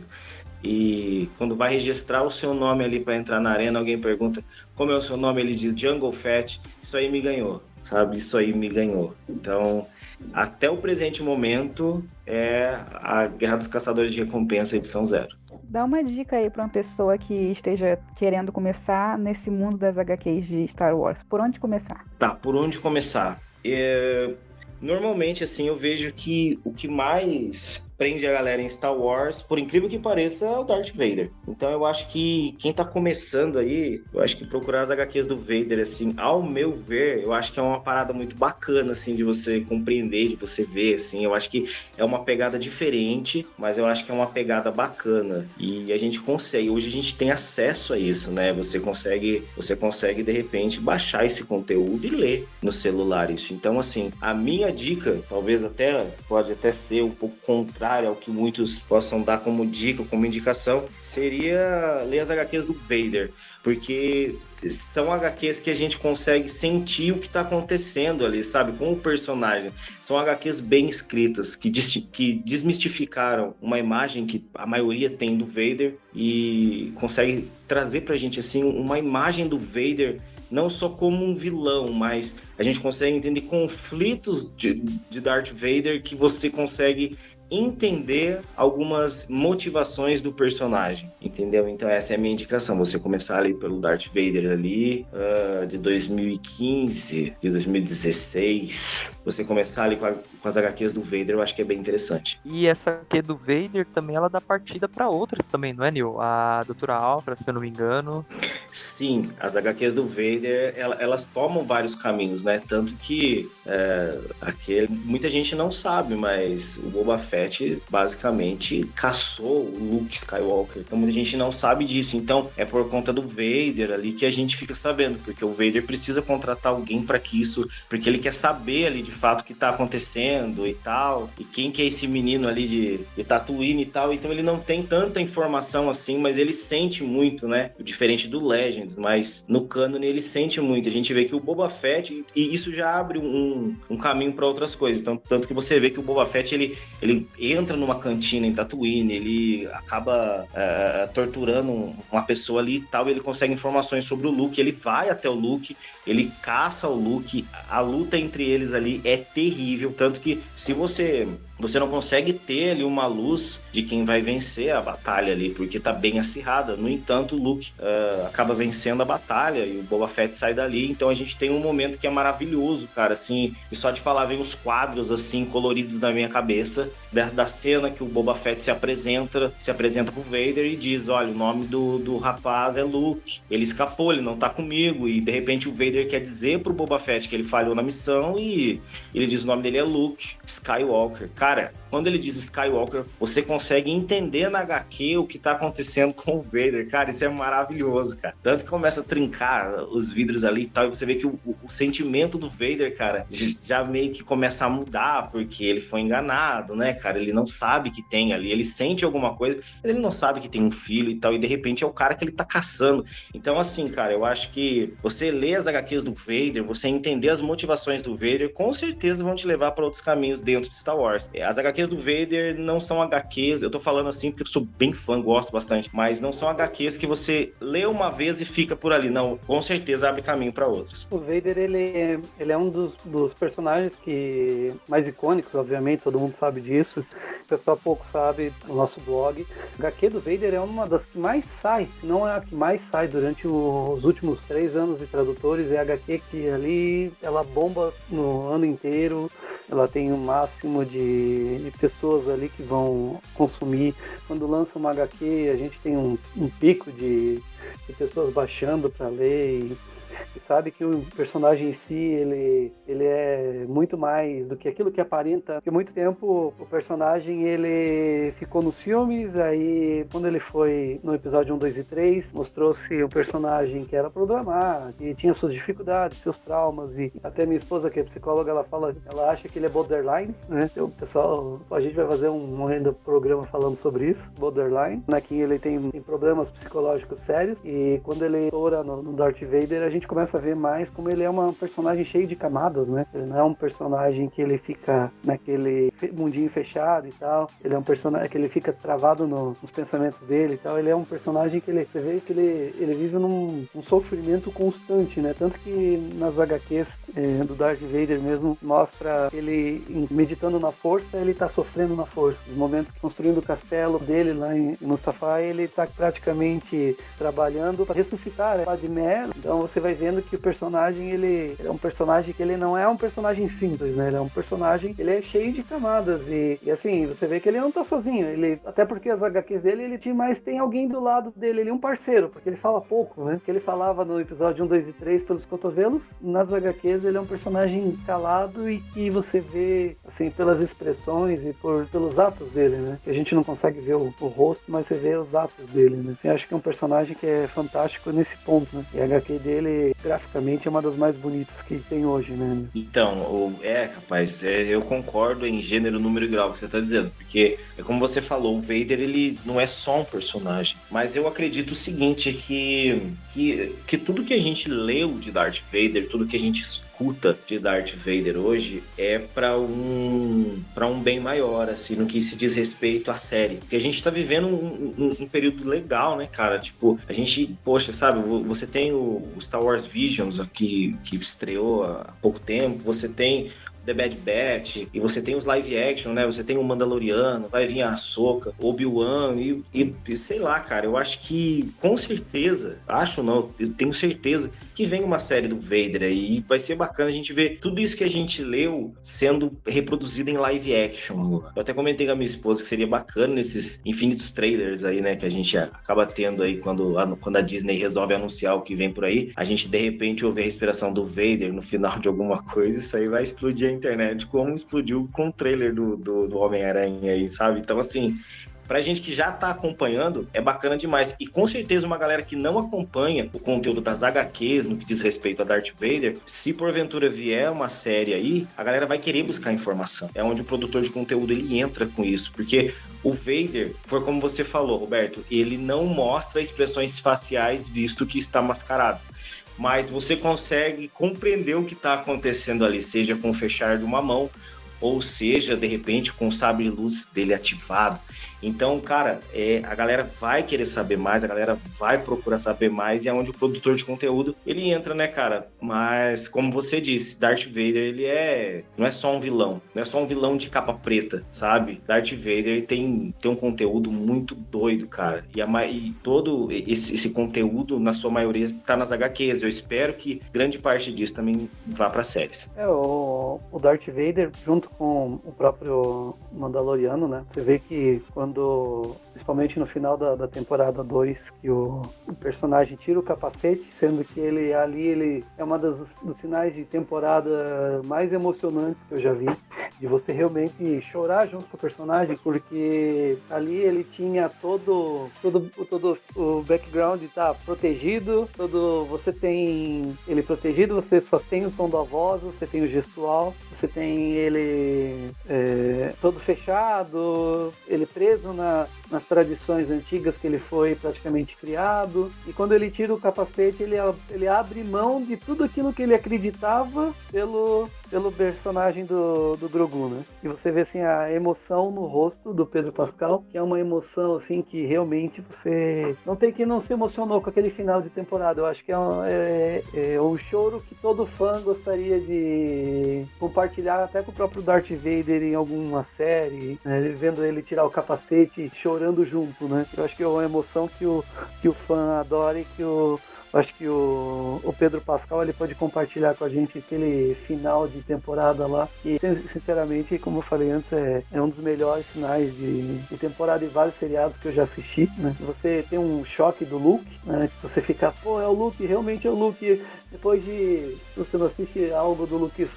E quando vai registrar o seu nome ali para entrar na arena, alguém pergunta como é o seu nome, ele diz Jungle Fett. Isso aí me ganhou, sabe? Isso aí me ganhou. Então, até o presente momento, é a Guerra dos Caçadores de Recompensa, edição zero. Dá uma dica aí para uma pessoa que esteja querendo começar nesse mundo das HQs de Star Wars. Por onde começar? Tá, por onde começar? É... Normalmente, assim, eu vejo que o que mais prende a galera em Star Wars, por incrível que pareça, é o Darth Vader. Então eu acho que quem tá começando aí, eu acho que procurar as HQs do Vader, assim, ao meu ver, eu acho que é uma parada muito bacana, assim, de você compreender, de você ver, assim. Eu acho que é uma pegada diferente, mas eu acho que é uma pegada bacana. E a gente consegue, hoje a gente tem acesso a isso, né? Você consegue, você consegue de repente baixar esse conteúdo e ler no celular isso. Então, assim, a minha dica, talvez até pode até ser um pouco contrária contrária ao que muitos possam dar como dica, como indicação, seria ler as HQs do Vader, porque são HQs que a gente consegue sentir o que está acontecendo ali, sabe, com o personagem. São HQs bem escritas, que, que desmistificaram uma imagem que a maioria tem do Vader e consegue trazer pra gente, assim, uma imagem do Vader não só como um vilão, mas a gente consegue entender conflitos de, de Darth Vader que você consegue entender algumas motivações do personagem, entendeu? Então essa é a minha indicação, você começar ali pelo Darth Vader ali, uh, de 2015, de 2016, você começar ali com, a, com, as HQs do Vader, eu acho que é bem interessante. E essa HQ do Vader também, ela dá partida para outras também, não é, Neil? A Doutora Alpha, se eu não me engano. Sim, as HQs do Vader, elas tomam vários caminhos, né? Tanto que é, aquele, muita gente não sabe, mas o Boba Fett basicamente caçou o Luke Skywalker. Então muita gente não sabe disso. Então é por conta do Vader ali que a gente fica sabendo, porque o Vader precisa contratar alguém para que isso, porque ele quer saber ali de fato o que tá acontecendo e tal, e quem que é esse menino ali de, de Tatooine e tal. Então ele não tem tanta informação assim, mas ele sente muito, né? Diferente do Legends, mas no canon ele sente muito. A gente vê que o Boba Fett, e isso já abre um, um caminho para outras coisas. Então, tanto que você vê que o Boba Fett ele, ele entra numa cantina em Tatooine, ele acaba é, torturando uma pessoa ali e tal, e ele consegue informações sobre o Luke, ele vai até o Luke, ele caça o Luke, a luta entre eles ali é terrível, tanto que se você você não consegue ter ali uma luz de quem vai vencer a batalha ali, porque tá bem acirrada. No entanto, o Luke uh, acaba vencendo a batalha e o Boba Fett sai dali. Então a gente tem um momento que é maravilhoso, cara, assim, e só de falar vem os quadros assim coloridos na minha cabeça da, da cena que o Boba Fett se apresenta, se apresenta pro Vader e diz: "Olha, o nome do, do rapaz é Luke. Ele escapou, ele não tá comigo". E de repente o Vader quer dizer pro Boba Fett que ele falhou na missão e ele diz o nome dele é Luke Skywalker. Cara, cara, quando ele diz Skywalker, você consegue entender na HQ o que tá acontecendo com o Vader. Cara, isso é maravilhoso, cara. Tanto que começa a trincar os vidros ali e tal, e você vê que o, o, o sentimento do Vader, cara, já meio que começa a mudar, porque ele foi enganado, né, cara? Ele não sabe que tem ali, ele sente alguma coisa, ele não sabe que tem um filho e tal, e de repente é o cara que ele tá caçando. Então, assim, cara, eu acho que você lê as HQs do Vader, você entender as motivações do Vader, com certeza vão te levar para outros caminhos dentro de Star Wars As HQs do Vader não são HQs, eu tô falando assim porque eu sou bem fã, gosto bastante, mas não são HQs que você lê uma vez e fica por ali. Não, com certeza abre caminho para outros. O Vader, ele, é, ele é um dos, dos personagens que mais icônicos, obviamente, todo mundo sabe disso. O pessoal pouco sabe no nosso blog. A HQ do Vader é uma das que mais sai, não é a que mais sai durante os últimos três anos de tradutores. É a HQ que ali ela bomba no ano inteiro ela tem um máximo de, pessoas ali que vão consumir. Quando lança uma HQ, a gente tem um, um pico de, de pessoas baixando para ler. E, sabe que o personagem em si ele, ele é muito mais do que aquilo que aparenta. Porque muito tempo o personagem ele ficou nos filmes, aí quando ele foi no episódio 1, 2 e 3, mostrou-se o personagem que era programar, que tinha suas dificuldades, seus traumas e até minha esposa que é psicóloga, ela fala, ela acha que ele é borderline, né? Então, pessoal, a gente vai fazer um, um programa falando sobre isso, borderline, né? Que ele tem, tem problemas psicológicos sérios e quando ele estoura no, no Darth Vader, a gente começa a ver mais como ele é um personagem cheio de camadas, né? Ele não é um personagem que ele fica naquele mundinho fechado e tal. Ele é um personagem que ele fica travado no, nos pensamentos dele e tal. Ele é um personagem que ele, você vê que ele, ele vive num um sofrimento constante, né? Tanto que nas HQs é, do Darth Vader mesmo mostra ele meditando na força, ele tá sofrendo na força. Os momentos construindo o castelo dele lá em Mustafá, ele tá praticamente trabalhando para ressuscitar né? Padmé. Então você vai vendo que o personagem ele é um personagem que ele não é um personagem simples, né? Ele é um personagem, ele é cheio de camadas e, e assim, você vê que ele não tá sozinho, ele até porque as HQs dele, ele mais tem alguém do lado dele, ele é um parceiro, porque ele fala pouco, né? Que ele falava no episódio 1, 2 e 3 pelos cotovelos, nas HQs ele é um personagem calado e que você vê assim pelas expressões e por pelos atos dele, né? A gente não consegue ver o, o rosto, mas você vê os atos dele, né? Você acha que é um personagem que é fantástico nesse ponto, né? E a HQ dele graficamente é uma das mais bonitas que tem hoje, né? Então, é, rapaz, é, eu concordo em gênero, número e grau que você tá dizendo, porque é como você falou, o Vader ele não é só um personagem, mas eu acredito o seguinte, que, que, que tudo que a gente leu de Darth Vader, tudo que a gente escuta de Darth Vader hoje é para um para um bem maior, assim, no que se diz respeito à série. Porque a gente tá vivendo um, um, um período legal, né, cara? Tipo, a gente, poxa, sabe, você tem o Star Wars Visions aqui, que estreou há pouco tempo, você tem The Bad Batch, e você tem os live action, né? Você tem o Mandaloriano, vai vir a Soca, Obi-Wan, e, e, sei lá, cara, eu acho que com certeza, acho não, eu tenho certeza que vem uma série do Vader aí, e vai ser bacana a gente ver tudo isso que a gente leu sendo reproduzido em live action. Eu até comentei com a minha esposa que seria bacana nesses infinitos trailers aí, né, que a gente acaba tendo aí quando a, quando a Disney resolve anunciar o que vem por aí, a gente de repente ouvir a respiração do Vader no final de alguma coisa, isso aí vai explodir internet, como explodiu com o trailer do, do, do Homem-Aranha aí, sabe? Então, assim, pra gente que já tá acompanhando, é bacana demais. E com certeza uma galera que não acompanha o conteúdo das HQs no que diz respeito a Darth Vader, se porventura vier uma série aí, a galera vai querer buscar informação. É onde o produtor de conteúdo ele entra com isso, porque o Vader, foi como você falou, Roberto, ele não mostra expressões faciais visto que está mascarado mas você consegue compreender o que está acontecendo ali, seja com o fechar de uma mão, ou seja, de repente, com o sabre luz dele ativado. Então, cara, é, a galera vai querer saber mais, a galera vai procurar saber mais e é onde o produtor de conteúdo ele entra, né, cara? Mas como você disse, Darth Vader ele é não é só um vilão, não é só um vilão de capa preta, sabe? Darth Vader tem tem um conteúdo muito doido, cara. E, a, e todo esse, esse, conteúdo na sua maioria tá nas HQs. Eu espero que grande parte disso também vá para séries. É o, o Darth Vader junto com o próprio Mandaloriano, né? Você vê que quando quando, principalmente no final da, da temporada 2, que o, o, personagem tira o capacete, sendo que ele ali ele é uma das, dos sinais de temporada mais emocionantes que eu já vi, de você realmente chorar junto com o personagem, porque ali ele tinha todo todo, todo o background tá protegido, todo você tem ele protegido, você só tem o tom da voz, você tem o gestual, você tem ele é, todo fechado, ele preso na, nas tradições antigas que ele foi praticamente criado. E quando ele tira o capacete, ele, ele abre mão de tudo aquilo que ele acreditava pelo, pelo personagem do, do Grogu, né? E você vê assim a emoção no rosto do Pedro Pascal, que é uma emoção assim que realmente você não tem que não se emocionou com aquele final de temporada. Eu acho que é um, é, é um choro que todo fã gostaria de compartilhar até com o próprio Darth Vader em alguma série, né? vendo ele tirar o capacete chorando junto, né? Eu acho que é uma emoção que o, que o fã adora e que o acho que o, o Pedro Pascal ele pode compartilhar com a gente aquele final de temporada lá. E sinceramente, como eu falei antes, é, é um dos melhores finais de, de, temporada e vários seriados que eu já assisti. Né? Você tem um choque do Luke, né? Que você fica, pô, é o Luke, realmente é o Luke. Depois de. Você não assiste algo do Luke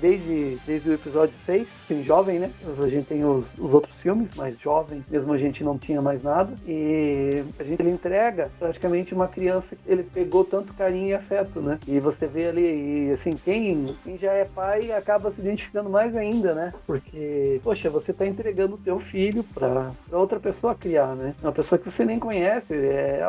desde, desde o episódio 6, assim, jovem, né? A gente tem os, os outros filmes, mas jovem, mesmo a gente não tinha mais nada. E a gente ele entrega praticamente uma criança que ele tanto carinho e afeto, né? E você vê ali, e assim, quem, quem já é pai acaba se identificando mais ainda, né? Porque, poxa, você tá entregando o teu filho pra, pra outra pessoa criar, né? Uma pessoa que você nem conhece, é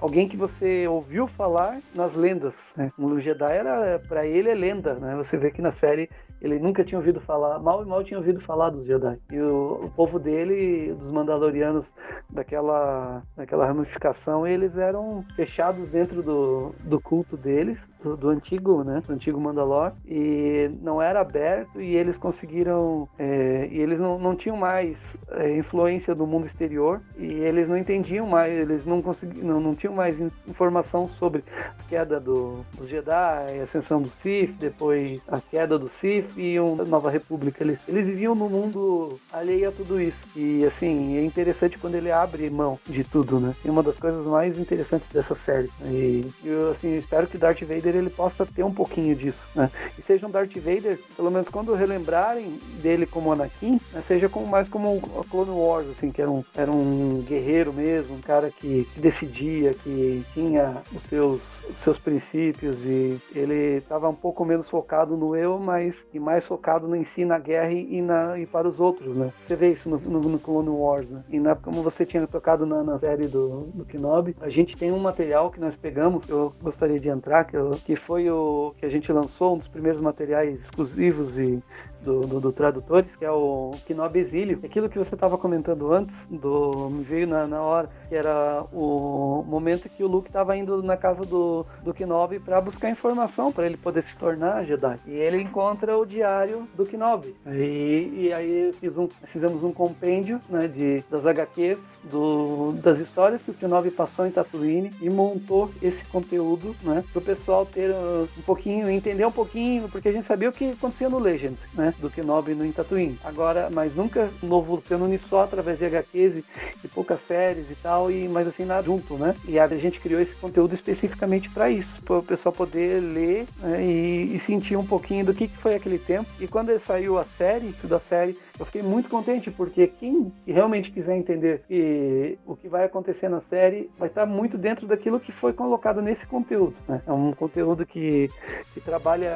alguém que você ouviu falar nas lendas. Né? O Jedi era para ele é lenda, né? Você vê que na série ele nunca tinha ouvido falar, mal e mal tinha ouvido falar dos Jedi. E o, o povo dele, dos Mandalorianos, daquela, daquela ramificação, eles eram fechados dentro do, do culto deles, do, do antigo, né? Do antigo Mandalor. E não era aberto e eles conseguiram. É, e eles não, não tinham mais é, influência do mundo exterior e eles não entendiam mais, eles não conseguiam, não, não tinham mais informação sobre a queda do, dos Jedi, a ascensão do Sith, depois a queda do Sith viviam na Nova República. Eles, eles viviam no mundo alheio a tudo isso. E assim, é interessante quando ele abre mão de tudo, né? E uma das coisas mais interessantes dessa série. E eu assim, espero que Darth Vader ele possa ter um pouquinho disso, né? E seja um Darth Vader, pelo menos quando relembrarem dele como Anakin, né? seja como, mais como o Clone Wars, assim, que era um, era um guerreiro mesmo, um cara que, que decidia, que tinha os seus, seus princípios e ele estava um pouco menos focado no eu, mas mais focado no si, na guerra e, na, e para os outros, né? Você vê isso no, no, no Clone Wars, né? E na, como você tinha tocado na, na série do, do Kenobi, a gente tem um material que nós pegamos, que eu gostaria de entrar, que, eu, que foi o que a gente lançou, um dos primeiros materiais exclusivos e do, do, do, Tradutores, que é o Kenobi Exílio. Aquilo que você estava comentando antes, do, me veio na, na hora, que era o momento que o Luke estava indo na casa do, do Kenobi para buscar informação para ele poder se tornar Jedi. E ele encontra o diário do Kenobi. E, e aí fiz um, fizemos um compêndio né, de, das HQs, do, das histórias que o Kenobi passou em Tatooine e montou esse conteúdo né, para o pessoal ter um, um pouquinho, entender um pouquinho, porque a gente sabia o que acontecia no Legend, né? Do Kenobi no Tatooine. Agora, mas nunca novo Canone só através de HQs e, poucas séries e tal, e mas assim nada junto, né? E a gente criou esse conteúdo especificamente para isso, para o pessoal poder ler né, e, e, sentir um pouquinho do que, que foi aquele tempo. E quando saiu a série, tudo a série, eu fiquei muito contente porque quem realmente quiser entender que o que vai acontecer na série vai estar muito dentro daquilo que foi colocado nesse conteúdo. Né? É um conteúdo que, que trabalha,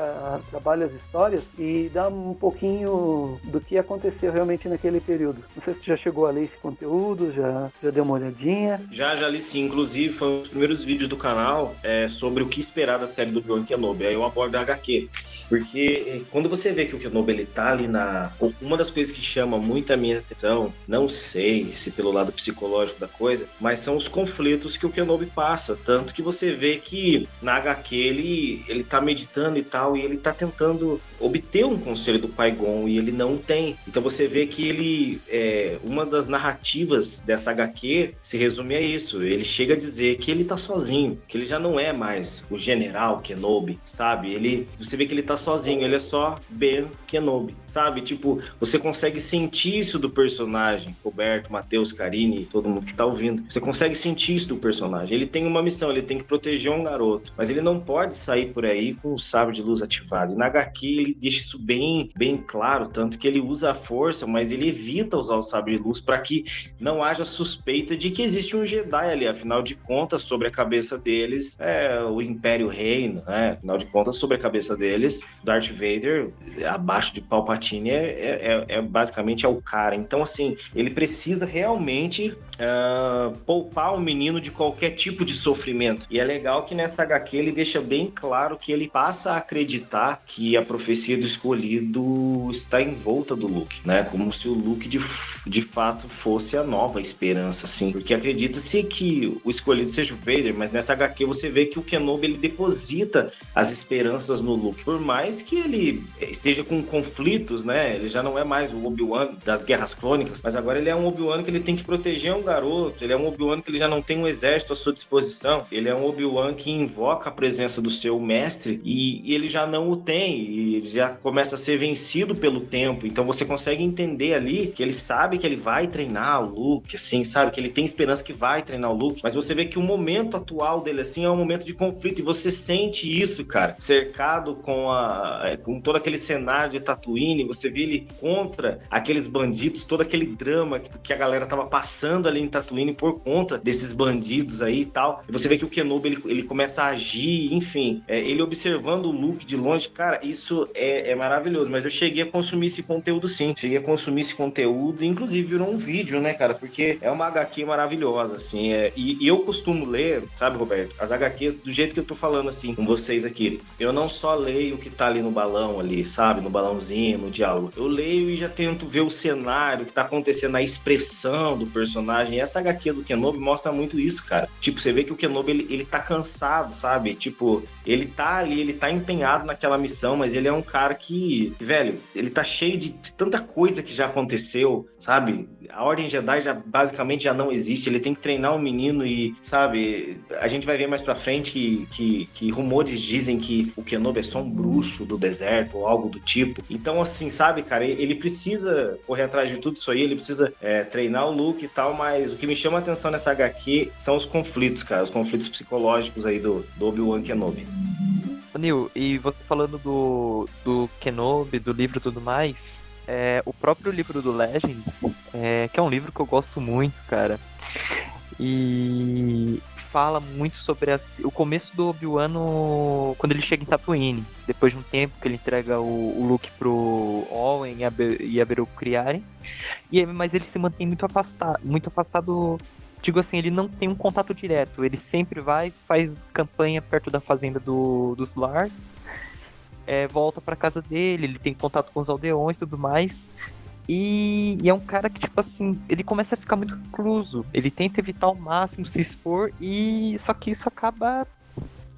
trabalha as histórias e dá um pouquinho do que aconteceu realmente naquele período. Não sei se você já chegou a ler esse conteúdo, já, já deu uma olhadinha. Já, já li sim. Inclusive, foi um dos primeiros vídeos do canal é, sobre o que esperar da série do Obi-Wan Kenobi. Aí eu abordo a HQ. Porque eh, quando você vê que o Kenobi ele tá ali na. Uma das coisas que chama muito a minha atenção, não sei se pelo lado psicológico da coisa, mas são os conflitos que o Kenobi passa. Tanto que você vê que na HQ ele, ele tá meditando e tal, e ele tá tentando obter um conselho do Pai-Gon e ele não tem. Então você vê que ele. É, uma das narrativas dessa HQ se resume a isso. Ele chega a dizer que ele tá sozinho, que ele já não é mais o general Kenobi, sabe? Ele, você vê que ele tá sozinho, ele é só Ben Kenobi, sabe? Tipo, você consegue sentir isso do personagem, Roberto, Matheus, Karine, todo mundo que tá ouvindo. Você consegue sentir isso do personagem. Ele tem uma missão, ele tem que proteger um garoto, mas ele não pode sair por aí com o sabre de luz ativado. E na HQ ele deixa isso bem, bem claro, tanto que ele usa a força, mas ele evita usar o sabre de luz para que não haja suspeita de que existe um Jedi ali. Afinal de contas, sobre a cabeça deles, é o Império Reino, né? Afinal de contas, sobre a cabeça deles, Darth Vader, abaixo de Palpatine, é, é, é basicamente é o cara. Então, assim, ele precisa realmente uh, poupar o menino de qualquer tipo de sofrimento. E é legal que nessa HQ ele deixa bem claro que ele passa a acreditar que a profecia do escolhido está em volta do Luke, né? Como se o Luke de, de fato fosse a nova esperança, assim. Porque acredita-se que o escolhido seja o Vader, mas nessa HQ você vê que o Kenobi ele deposita as esperanças no Luke. Por mais que ele esteja com conflitos, né? Ele já não é mais o Obi-Wan das Guerras Clônicas, mas agora ele é um Obi-Wan que ele tem que proteger um garoto, ele é um Obi-Wan que ele já não tem um exército à sua disposição, ele é um Obi-Wan que invoca a presença do seu mestre e, e, ele já não o tem, e ele já começa a ser vencido pelo tempo. Então você consegue entender ali que ele sabe que ele vai treinar o Luke, assim, sabe? Que ele tem esperança que vai treinar o Luke, mas você vê que o momento atual dele, assim, é um momento de conflito e você sente isso, cara, cercado com, a, é, com todo aquele cenário de Tatooine, você vê ele contra aqueles bandidos, todo aquele drama que, a galera tava passando ali em Tatooine por conta desses bandidos aí e tal. E você vê que o Kenobi ele, ele começa a agir, enfim, é, ele observando o Luke de longe, cara, isso é, é, maravilhoso. Mas eu cheguei a consumir esse conteúdo sim, cheguei a consumir esse conteúdo, inclusive virou um vídeo, né, cara? Porque é uma HQ maravilhosa, assim. É, e, e, eu costumo ler, sabe, Roberto, as HQs do jeito que eu tô falando assim com vocês aqui. Eu não só leio o que tá ali no balão ali, sabe, no balãozinho, no diálogo. Eu leio e já tento ver o cenário, que tá acontecendo, a expressão do personagem essa HQ do Kenobi mostra muito isso, cara. Tipo, você vê que o Kenobi, ele, ele tá cansado, sabe? Tipo, ele tá ali, ele tá empenhado naquela missão, mas ele é um cara que, velho, ele tá cheio de, de tanta coisa que já aconteceu, sabe? A Ordem Jedi já basicamente já não existe. Ele tem que treinar o um menino e, sabe, a gente vai ver mais pra frente que, que, que rumores dizem que o Kenobi é só um bruxo do deserto ou algo do tipo. Então, assim, sabe, cara, ele precisa correr atrás de tudo isso aí, ele precisa é, treinar o Luke e tal, mas mas o que me chama a atenção nessa HQ são os conflitos, cara, os conflitos psicológicos aí do, do Obi-Wan Kenobi. Nil, e você falando do, do Kenobi, do livro e tudo mais, é, o próprio livro do Legends, é, que é um livro que eu gosto muito, cara, e fala muito sobre a, o começo do Obi-Wan quando ele chega em Tatooine, depois de um tempo que ele entrega o, o Luke pro Owen e a, Beru criarem, e, mas ele se mantém muito afastado, muito afastado digo assim, ele não tem um contato direto. Ele sempre vai, faz campanha perto da fazenda do, dos Lars, é, volta para casa dele, ele tem contato com os aldeões e tudo mais. E, e, é um cara que, tipo assim, ele começa a ficar muito recluso. Ele tenta evitar ao máximo se expor e só que isso acaba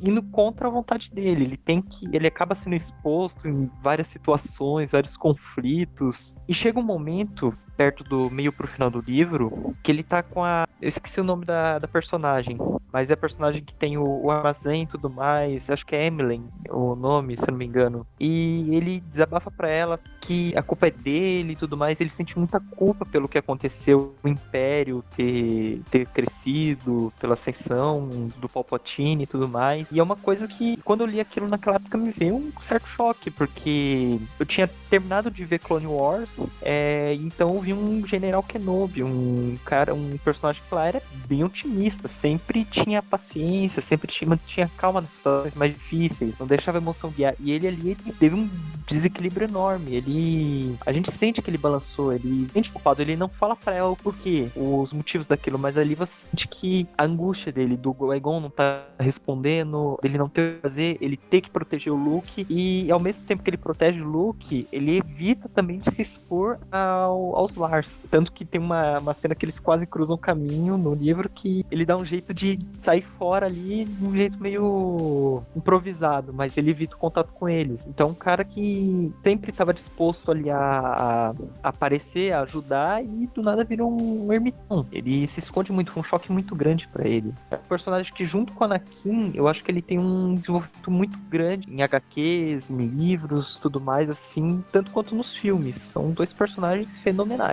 indo contra a vontade dele. Ele tem que. Ele acaba sendo exposto em várias situações, vários conflitos. E chega um momento perto do meio pro final do livro, que ele tá com a. Eu esqueci o nome da, da personagem, mas é a personagem que tem o, o armazém e tudo mais. Acho que é Emily o nome, se eu não me engano. E ele desabafa para ela que a culpa é dele e tudo mais. Ele sente muita culpa pelo que aconteceu, o Império ter, ter crescido, pela ascensão do Palpatine e tudo mais. E é uma coisa que, quando eu li aquilo naquela época, me veio um certo choque, porque eu tinha terminado de ver Clone Wars, é, então vi um General Kenobi, um cara, um personagem que lá era bem otimista, sempre tinha paciência, sempre tinha, tinha calma nas situações mais difíceis, não deixava a emoção guiar. E ele ali ele teve um desequilíbrio enorme. Ele. A gente sente que ele balançou, ele sente culpado, ele não fala pra ela o porquê, os motivos daquilo, mas ali você sente que a angústia dele, do Egon não tá respondendo, ele não ter o que fazer, ele ter que proteger o Luke, e ao mesmo tempo que ele protege o Luke, ele evita também de se expor ao, aos Lars. Tanto que tem uma, uma cena que eles quase cruzam o caminho no livro que ele dá um jeito de sair fora ali de um jeito meio improvisado, mas ele evita o contato com eles. Então, um cara que sempre estava disposto ali a, a, aparecer, a ajudar e do nada virou um ermitão. Ele se esconde muito, foi um choque muito grande para ele. É um personagem que, junto com a Anakin, eu acho que ele tem um desenvolvimento muito grande em HQs, em livros, tudo mais, assim, tanto quanto nos filmes. São dois personagens fenomenais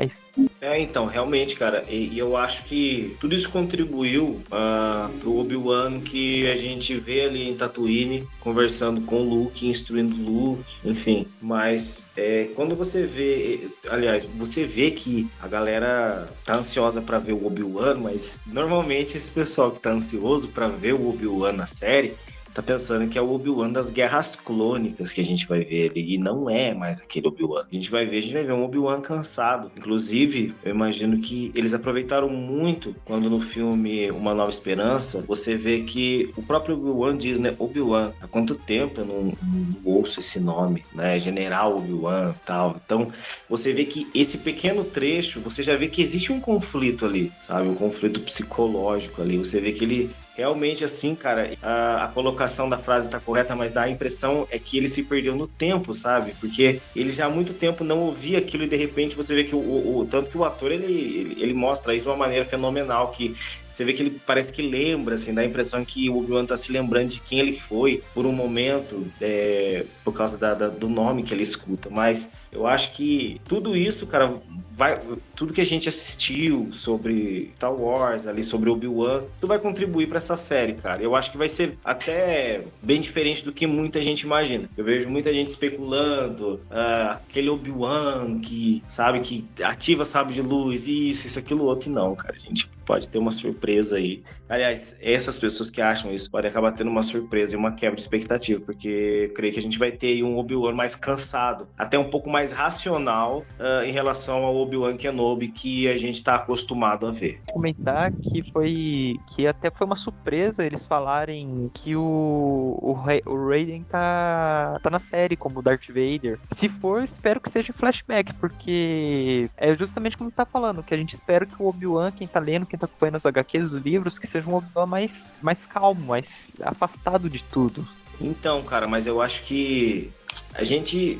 É, então, realmente, cara, e, e eu acho que tudo isso contribuiu uh, pro Obi-Wan que a gente vê ali em Tatooine, conversando com o Luke, instruindo o Luke, enfim. Mas é, quando você vê, aliás, você vê que a galera tá ansiosa para ver o Obi-Wan, mas normalmente esse pessoal que tá ansioso para ver o Obi-Wan na série tá pensando que é o Obi-Wan das guerras clônicas que a gente vai ver ali. E não é mais aquele Obi-Wan. A gente vai ver, a gente vai ver um Obi-Wan cansado. Inclusive, eu imagino que eles aproveitaram muito quando no filme Uma Nova Esperança, você vê que o próprio Obi-Wan diz, né? Obi-Wan, há quanto tempo eu não, não ouço esse nome, né? General Obi-Wan tal. Então, você vê que esse pequeno trecho, você já vê que existe um conflito ali, sabe? Um conflito psicológico ali. Você vê que ele realmente assim, cara, a, a, colocação da frase tá correta, mas dá a impressão é que ele se perdeu no tempo, sabe? Porque ele já há muito tempo não ouvia aquilo e de repente você vê que o, o, o tanto que o ator ele, ele, ele mostra isso de uma maneira fenomenal que você vê que ele parece que lembra, assim, dá a impressão que o Obi-Wan tá se lembrando de quem ele foi por um momento, é, por causa da, da, do nome que ele escuta. Mas eu acho que tudo isso, cara, vai, tudo que a gente assistiu sobre Star Wars, ali sobre Obi-Wan, tudo vai contribuir para essa série, cara. Eu acho que vai ser até bem diferente do que muita gente imagina. Eu vejo muita gente especulando, uh, aquele Obi-Wan que, sabe, que ativa sabe de luz, isso, isso, aquilo, outro, e não, cara. Gente pode ter uma surpresa aí. Aliás, essas pessoas que acham isso podem acabar tendo uma surpresa e uma quebra de expectativa, porque creio que a gente vai ter um Obi-Wan mais cansado, até um pouco mais racional uh, em relação ao Obi-Wan Kenobi que a gente está acostumado a ver. Comentar que foi que até foi uma surpresa eles falarem que o o, o Raiden tá tá na série como Darth Vader. Se for, espero que seja flashback, porque é justamente como tá falando, que a gente espera que o Obi-Wan, quem tá lendo, quem tá acompanhando as HQs, os livros, que seja um Obi-Wan mais mais calmo, mais afastado de tudo. Então, cara, mas eu acho que a gente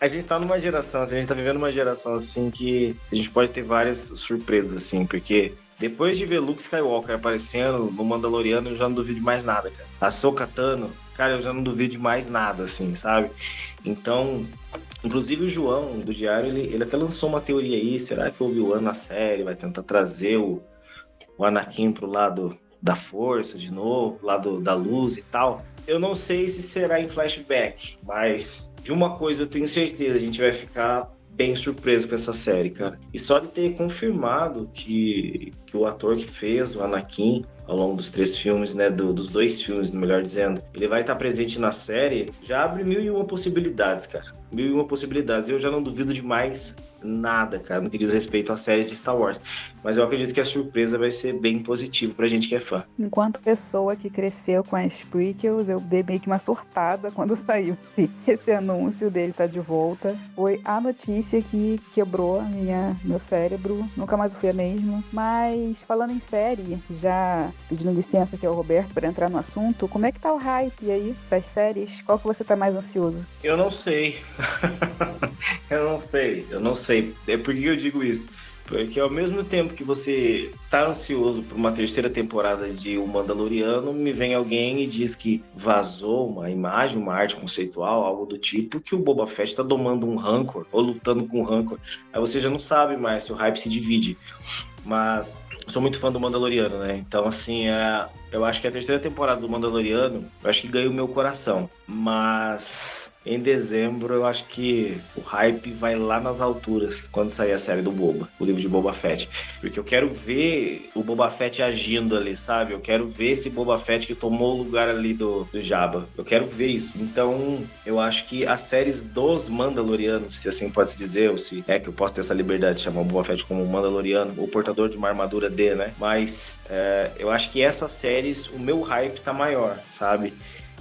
a gente tá numa geração, a gente tá vivendo uma geração assim que a gente pode ter várias surpresas, assim, porque depois de ver Luke Skywalker aparecendo no Mandaloriano, eu já não duvido mais nada, cara. A Sokatano, cara, eu já não duvido mais nada, assim, sabe? Então, inclusive o João do Diário, ele, ele até lançou uma teoria aí, será que o Obi-Wan na série vai tentar trazer o, o Anakin pro lado da força de novo, lado da luz e tal? Eu não sei se será em flashback, mas de uma coisa eu tenho certeza, a gente vai ficar bem surpreso com essa série, cara. E só de ter confirmado que, que o ator que fez o Anakin ao longo dos três filmes, né, do, dos dois filmes, melhor dizendo, ele vai estar presente na série, já abre mil e uma possibilidades, cara. Mil e uma possibilidades. Eu já não duvido demais nada, cara, no que diz respeito às séries de Star Wars. Mas eu acredito que a surpresa vai ser bem positiva pra gente que é fã. Enquanto pessoa que cresceu com as prequels, eu dei meio que uma surtada quando saiu esse, esse anúncio dele tá de volta. Foi a notícia que quebrou minha, meu cérebro, nunca mais fui a mesma. Mas falando em série, já pedindo licença aqui ao Roberto para entrar no assunto, como é que tá o hype aí das séries? Qual que você tá mais ansioso? Eu não sei. eu não sei, eu não sei. É por que eu digo isso? Porque ao mesmo tempo que você tá ansioso por uma terceira temporada de O Mandaloriano, me vem alguém e diz que vazou uma imagem, uma arte conceitual, algo do tipo, que o Boba Fett tá domando um rancor, ou lutando com um rancor. Aí você já não sabe mais se o hype se divide. Mas sou muito fã do Mandaloriano, né? Então, assim, é, eu acho que a terceira temporada do Mandaloriano, eu acho que ganhou o meu coração. Mas em dezembro, eu acho que o hype vai lá nas alturas quando sair a série do Boba, o livro de Boba Fett. Porque eu quero ver o Boba Fett agindo ali, sabe? Eu quero ver esse Boba Fett que tomou o lugar ali do, do Jabba. Eu quero ver isso. Então, eu acho que as séries dos Mandalorianos, se assim pode se dizer, ou se é que eu posso ter essa liberdade de chamar o Boba Fett como Mandaloriano, o portador de uma armadura D, né? Mas é, eu acho que essas séries, o meu hype tá maior, sabe?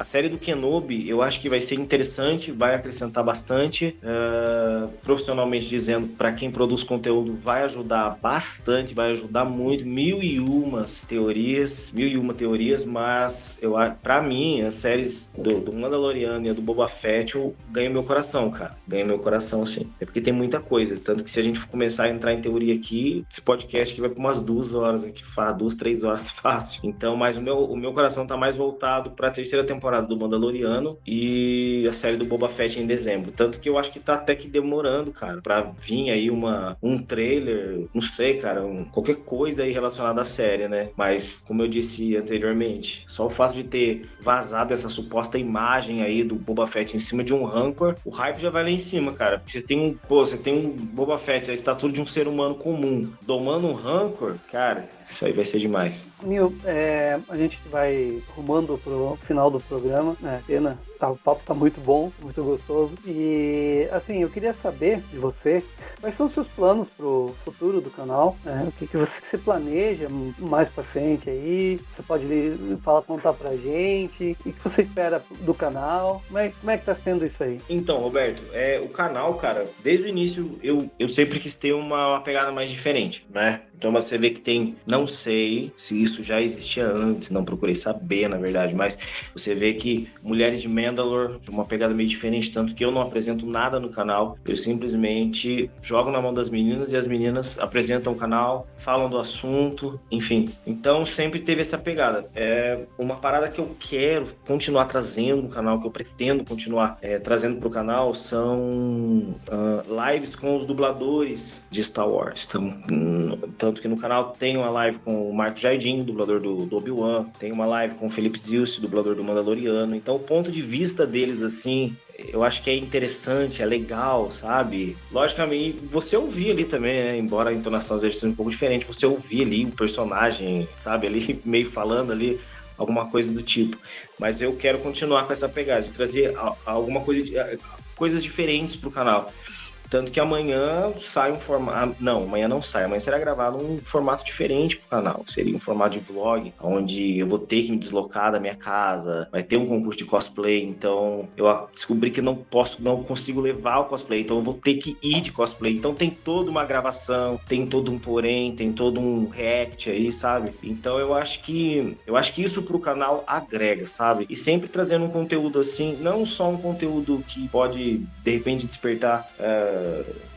A série do Kenobi, eu acho que vai ser interessante, vai acrescentar bastante. Uh, profissionalmente dizendo, para quem produz conteúdo, vai ajudar bastante, vai ajudar muito. Mil e umas teorias, mil e uma teorias, mas eu para mim, as séries do, do Mandaloriano e do Boba Fett ganham meu coração, cara. Ganham meu coração, assim. É porque tem muita coisa. Tanto que se a gente começar a entrar em teoria aqui, esse podcast aqui vai para umas duas horas aqui, duas, três horas fácil. Então, mas o meu, o meu coração tá mais voltado para a terceira temporada temporada do Mandaloriano e a série do Boba Fett em dezembro. Tanto que eu acho que tá até que demorando, cara, pra vir aí uma, um trailer, não sei, cara, um, qualquer coisa aí relacionada à série, né? Mas, como eu disse anteriormente, só o fato de ter vazado essa suposta imagem aí do Boba Fett em cima de um Rancor, o hype já vai lá em cima, cara. Porque você tem um, pô, você tem um Boba Fett, a estatura de um ser humano comum, domando um Rancor, cara Isso aí vai ser demais. Nil, é, a gente vai rumando pro final do programa, né? Pena, tá, o papo tá muito bom, muito gostoso. E assim, eu queria saber de você quais são os seus planos pro futuro do canal, né? O que, que você planeja mais pra frente aí? Você pode falar, contar pra gente? O que, que você espera do canal? Como é, como é que tá sendo isso aí? Então, Roberto, é, o canal, cara, desde o início eu, eu sempre quis ter uma, uma pegada mais diferente, né? Então você vê que tem, não sei se isso já existia antes, não procurei saber, na verdade, mas você vê que Mulheres de Mandalor, uma pegada meio diferente, tanto que eu não apresento nada no canal, eu simplesmente jogo na mão das meninas e as meninas apresentam o canal, falam do assunto, enfim. Então sempre teve essa pegada. É uma parada que eu quero continuar trazendo no canal, que eu pretendo continuar é, trazendo para o canal, são uh, lives com os dubladores de Star Wars. Então, hum, tanto que no canal tem uma live com o Marco Jardim, dublador do, do Obi-Wan, tem uma live com o Felipe Zilce, dublador do Mandaloriano. Então o ponto de vista deles, assim, eu acho que é interessante, é legal, sabe? Logicamente, você ouvir ali também, né? embora a entonação seja um pouco diferente, você ouvir ali o personagem, sabe? Ali meio falando ali alguma coisa do tipo. Mas eu quero continuar com essa pegada, de trazer alguma coisa, coisas diferentes pro canal. Tanto que amanhã sai um formato. Ah, não, amanhã não sai. Amanhã será gravado um formato diferente pro canal. Seria um formato de vlog, onde eu vou ter que me deslocar da minha casa. Vai ter um concurso de cosplay. Então eu descobri que não posso, não consigo levar o cosplay. Então eu vou ter que ir de cosplay. Então tem toda uma gravação, tem todo um porém, tem todo um react aí, sabe? Então eu acho que eu acho que isso pro canal agrega, sabe? E sempre trazendo um conteúdo assim, não só um conteúdo que pode de repente despertar. Uh,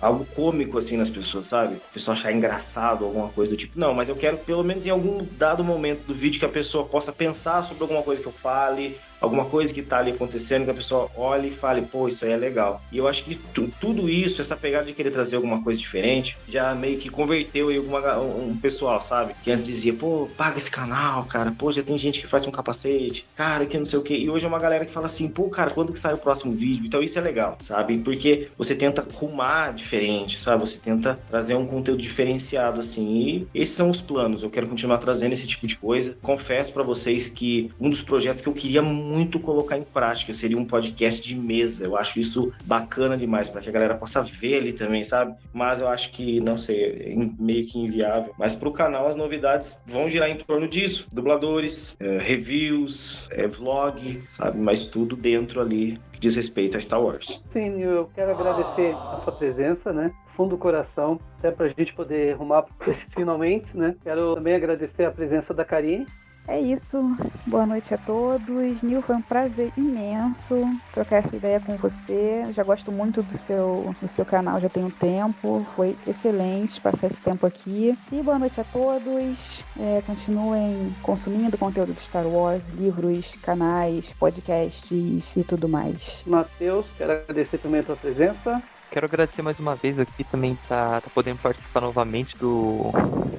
algo cômico assim nas pessoas, sabe? A pessoa achar engraçado, alguma coisa do tipo. Não, mas eu quero pelo menos em algum dado momento do vídeo que a pessoa possa pensar sobre alguma coisa que eu fale, alguma coisa que está ali acontecendo, que a pessoa olhe e fale, pô, isso aí é legal. E eu acho que tudo isso, essa pegada de querer trazer alguma coisa diferente, já meio que converteu aí alguma, um pessoal, sabe? Que antes dizia, pô, paga esse canal, cara, pô, já tem gente que faz um capacete, cara, que não sei o quê. E hoje é uma galera que fala assim, pô, cara, quando que sai o próximo vídeo? Então isso é legal, sabe? Porque você tenta rumar diferente, sabe? Você tenta trazer um conteúdo diferenciado, assim. E esses são os planos. Eu quero continuar trazendo esse tipo de coisa. Confesso para vocês que um dos projetos que eu queria muito muito colocar em prática. Seria um podcast de mesa. Eu acho isso bacana demais para que a galera possa ver ali também, sabe? Mas eu acho que, não sei, é meio que inviável. Mas para o canal, as novidades vão girar em torno disso: dubladores, é, reviews, é, vlog, sabe? Mas tudo dentro ali que diz respeito a Star Wars. Sim, eu quero agradecer a sua presença, né? fundo do coração, até para a gente poder arrumar esses finalmente, né? Quero também agradecer a presença da Karine, é isso. Boa noite a todos. Nil, foi um prazer imenso trocar essa ideia com você. já gosto muito do seu, do seu canal, já tem um tempo. Foi excelente passar esse tempo aqui. E boa noite a todos. É, continuem consumindo conteúdo de Star Wars, livros, canais, podcasts e tudo mais. Matheus, quero agradecer também a tua presença. Quero agradecer mais uma vez aqui também tá, tá podendo participar novamente do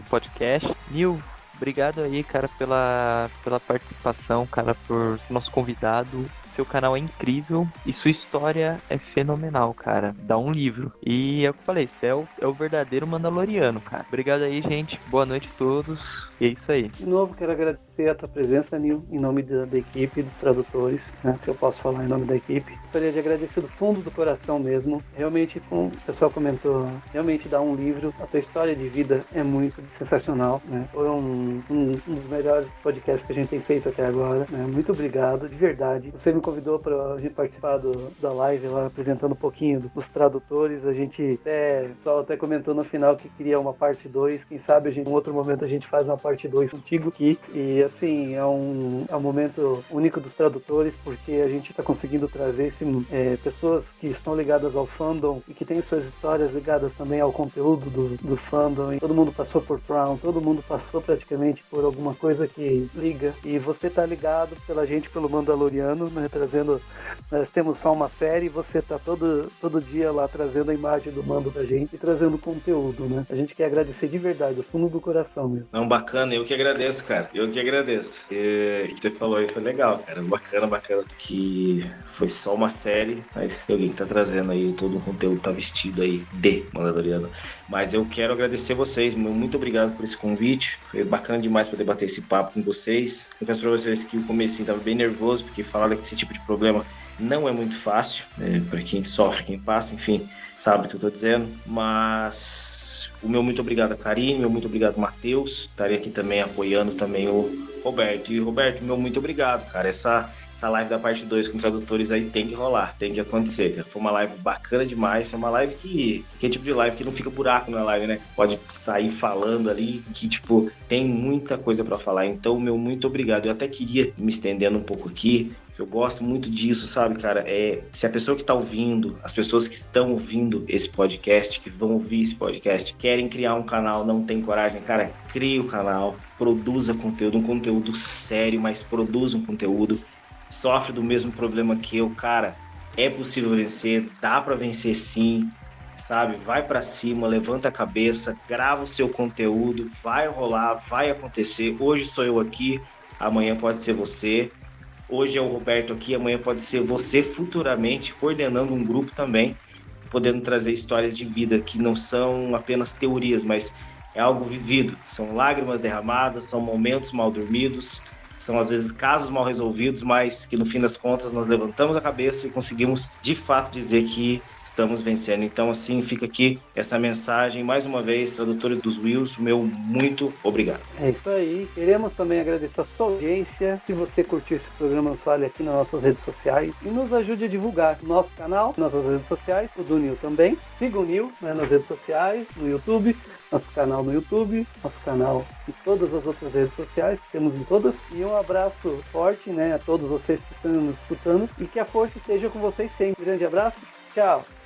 podcast. Nil, Obrigado aí, cara, pela, pela participação, cara, por ser nosso convidado seu canal é incrível e sua história é fenomenal, cara. Dá um livro. E é o que eu falei, você é o, é o verdadeiro Mandaloriano, cara. Obrigado aí, gente. Boa noite a todos. E é isso aí. De novo, quero agradecer a tua presença, Nil, em nome da, da equipe, dos tradutores, né? Se eu posso falar em nome da equipe. Gostaria de agradecer do fundo do coração mesmo. Realmente, como o pessoal comentou, realmente dá um livro. A tua história de vida é muito sensacional, né? Foi um, um, um dos melhores podcasts que a gente tem feito até agora. Né? Muito obrigado, de verdade. Você me convidou para a gente participar do, da live lá, apresentando um pouquinho dos tradutores. A gente até, o pessoal até comentou no final que queria uma parte 2. Quem sabe a gente, em outro momento a gente faz uma parte 2 contigo aqui. E assim, é um, é um momento único dos tradutores, porque a gente está conseguindo trazer esse, é, pessoas que estão ligadas ao fandom e que têm suas histórias ligadas também ao conteúdo do, do fandom. E todo mundo passou por Crown, todo mundo passou praticamente por alguma coisa que liga. E você tá ligado pela gente, pelo Mandaloriano, né? trazendo. Nós temos só uma série e você tá todo, todo dia lá trazendo a imagem do mando da gente e trazendo conteúdo, né? A gente quer agradecer de verdade, do fundo do coração mesmo. Não, bacana, eu que agradeço, cara. Eu que agradeço agradeço. E, que você falou aí foi legal, cara. Bacana, bacana. Que foi só uma série, mas alguém tá trazendo aí todo o conteúdo, tá vestido aí de Mandaloriano. Mas eu quero agradecer vocês, muito obrigado por esse convite. Foi bacana demais poder bater esse papo com vocês. Peço pra vocês que o começo tava bem nervoso, porque falaram que esse tipo de problema não é muito fácil, né, para quem sofre, quem passa, enfim, sabe o que eu tô dizendo. Mas o meu muito obrigado a Karine, meu muito obrigado Matheus, estarei aqui também apoiando também o Roberto. E Roberto, meu muito obrigado, cara. Essa essa live da parte 2 com tradutores aí tem que rolar, tem que acontecer. Foi uma live bacana demais, é uma live que. Que é tipo de live que não fica buraco na live, né? Pode sair falando ali, que, tipo, tem muita coisa para falar. Então, meu muito obrigado. Eu até queria me estendendo um pouco aqui, eu gosto muito disso, sabe, cara? É se a pessoa que está ouvindo, as pessoas que estão ouvindo esse podcast, que vão ouvir esse podcast, querem criar um canal, não tem coragem, cara, crie o canal, produza conteúdo, um conteúdo sério, mas produza um conteúdo sofre do mesmo problema que eu, cara, é possível vencer, dá para vencer sim, sabe? Vai para cima, levanta a cabeça, grava o seu conteúdo, vai rolar, vai acontecer. Hoje sou eu aqui, amanhã pode ser você. Hoje é o Roberto aqui, amanhã pode ser você futuramente coordenando um grupo também, podendo trazer histórias de vida que não são apenas teorias, mas é algo vivido. São lágrimas derramadas, são momentos mal dormidos, são às vezes casos mal resolvidos, mas que no fim das contas nós levantamos a cabeça e conseguimos de fato dizer que estamos vencendo. Então, assim, fica aqui essa mensagem, mais uma vez, tradutor dos Wills, meu muito obrigado. É isso aí. Queremos também agradecer a sua audiência. Se você curtiu esse programa, nos fale aqui nas nossas redes sociais e nos ajude a divulgar nosso canal, nossas redes sociais, o do Nil também. Siga o Nil né, nas redes sociais, no YouTube nosso canal no YouTube, nosso canal em todas as outras redes sociais, temos em todas. E um abraço forte né, a todos vocês que estão nos escutando e que a força esteja com vocês sempre. Grande abraço, tchau.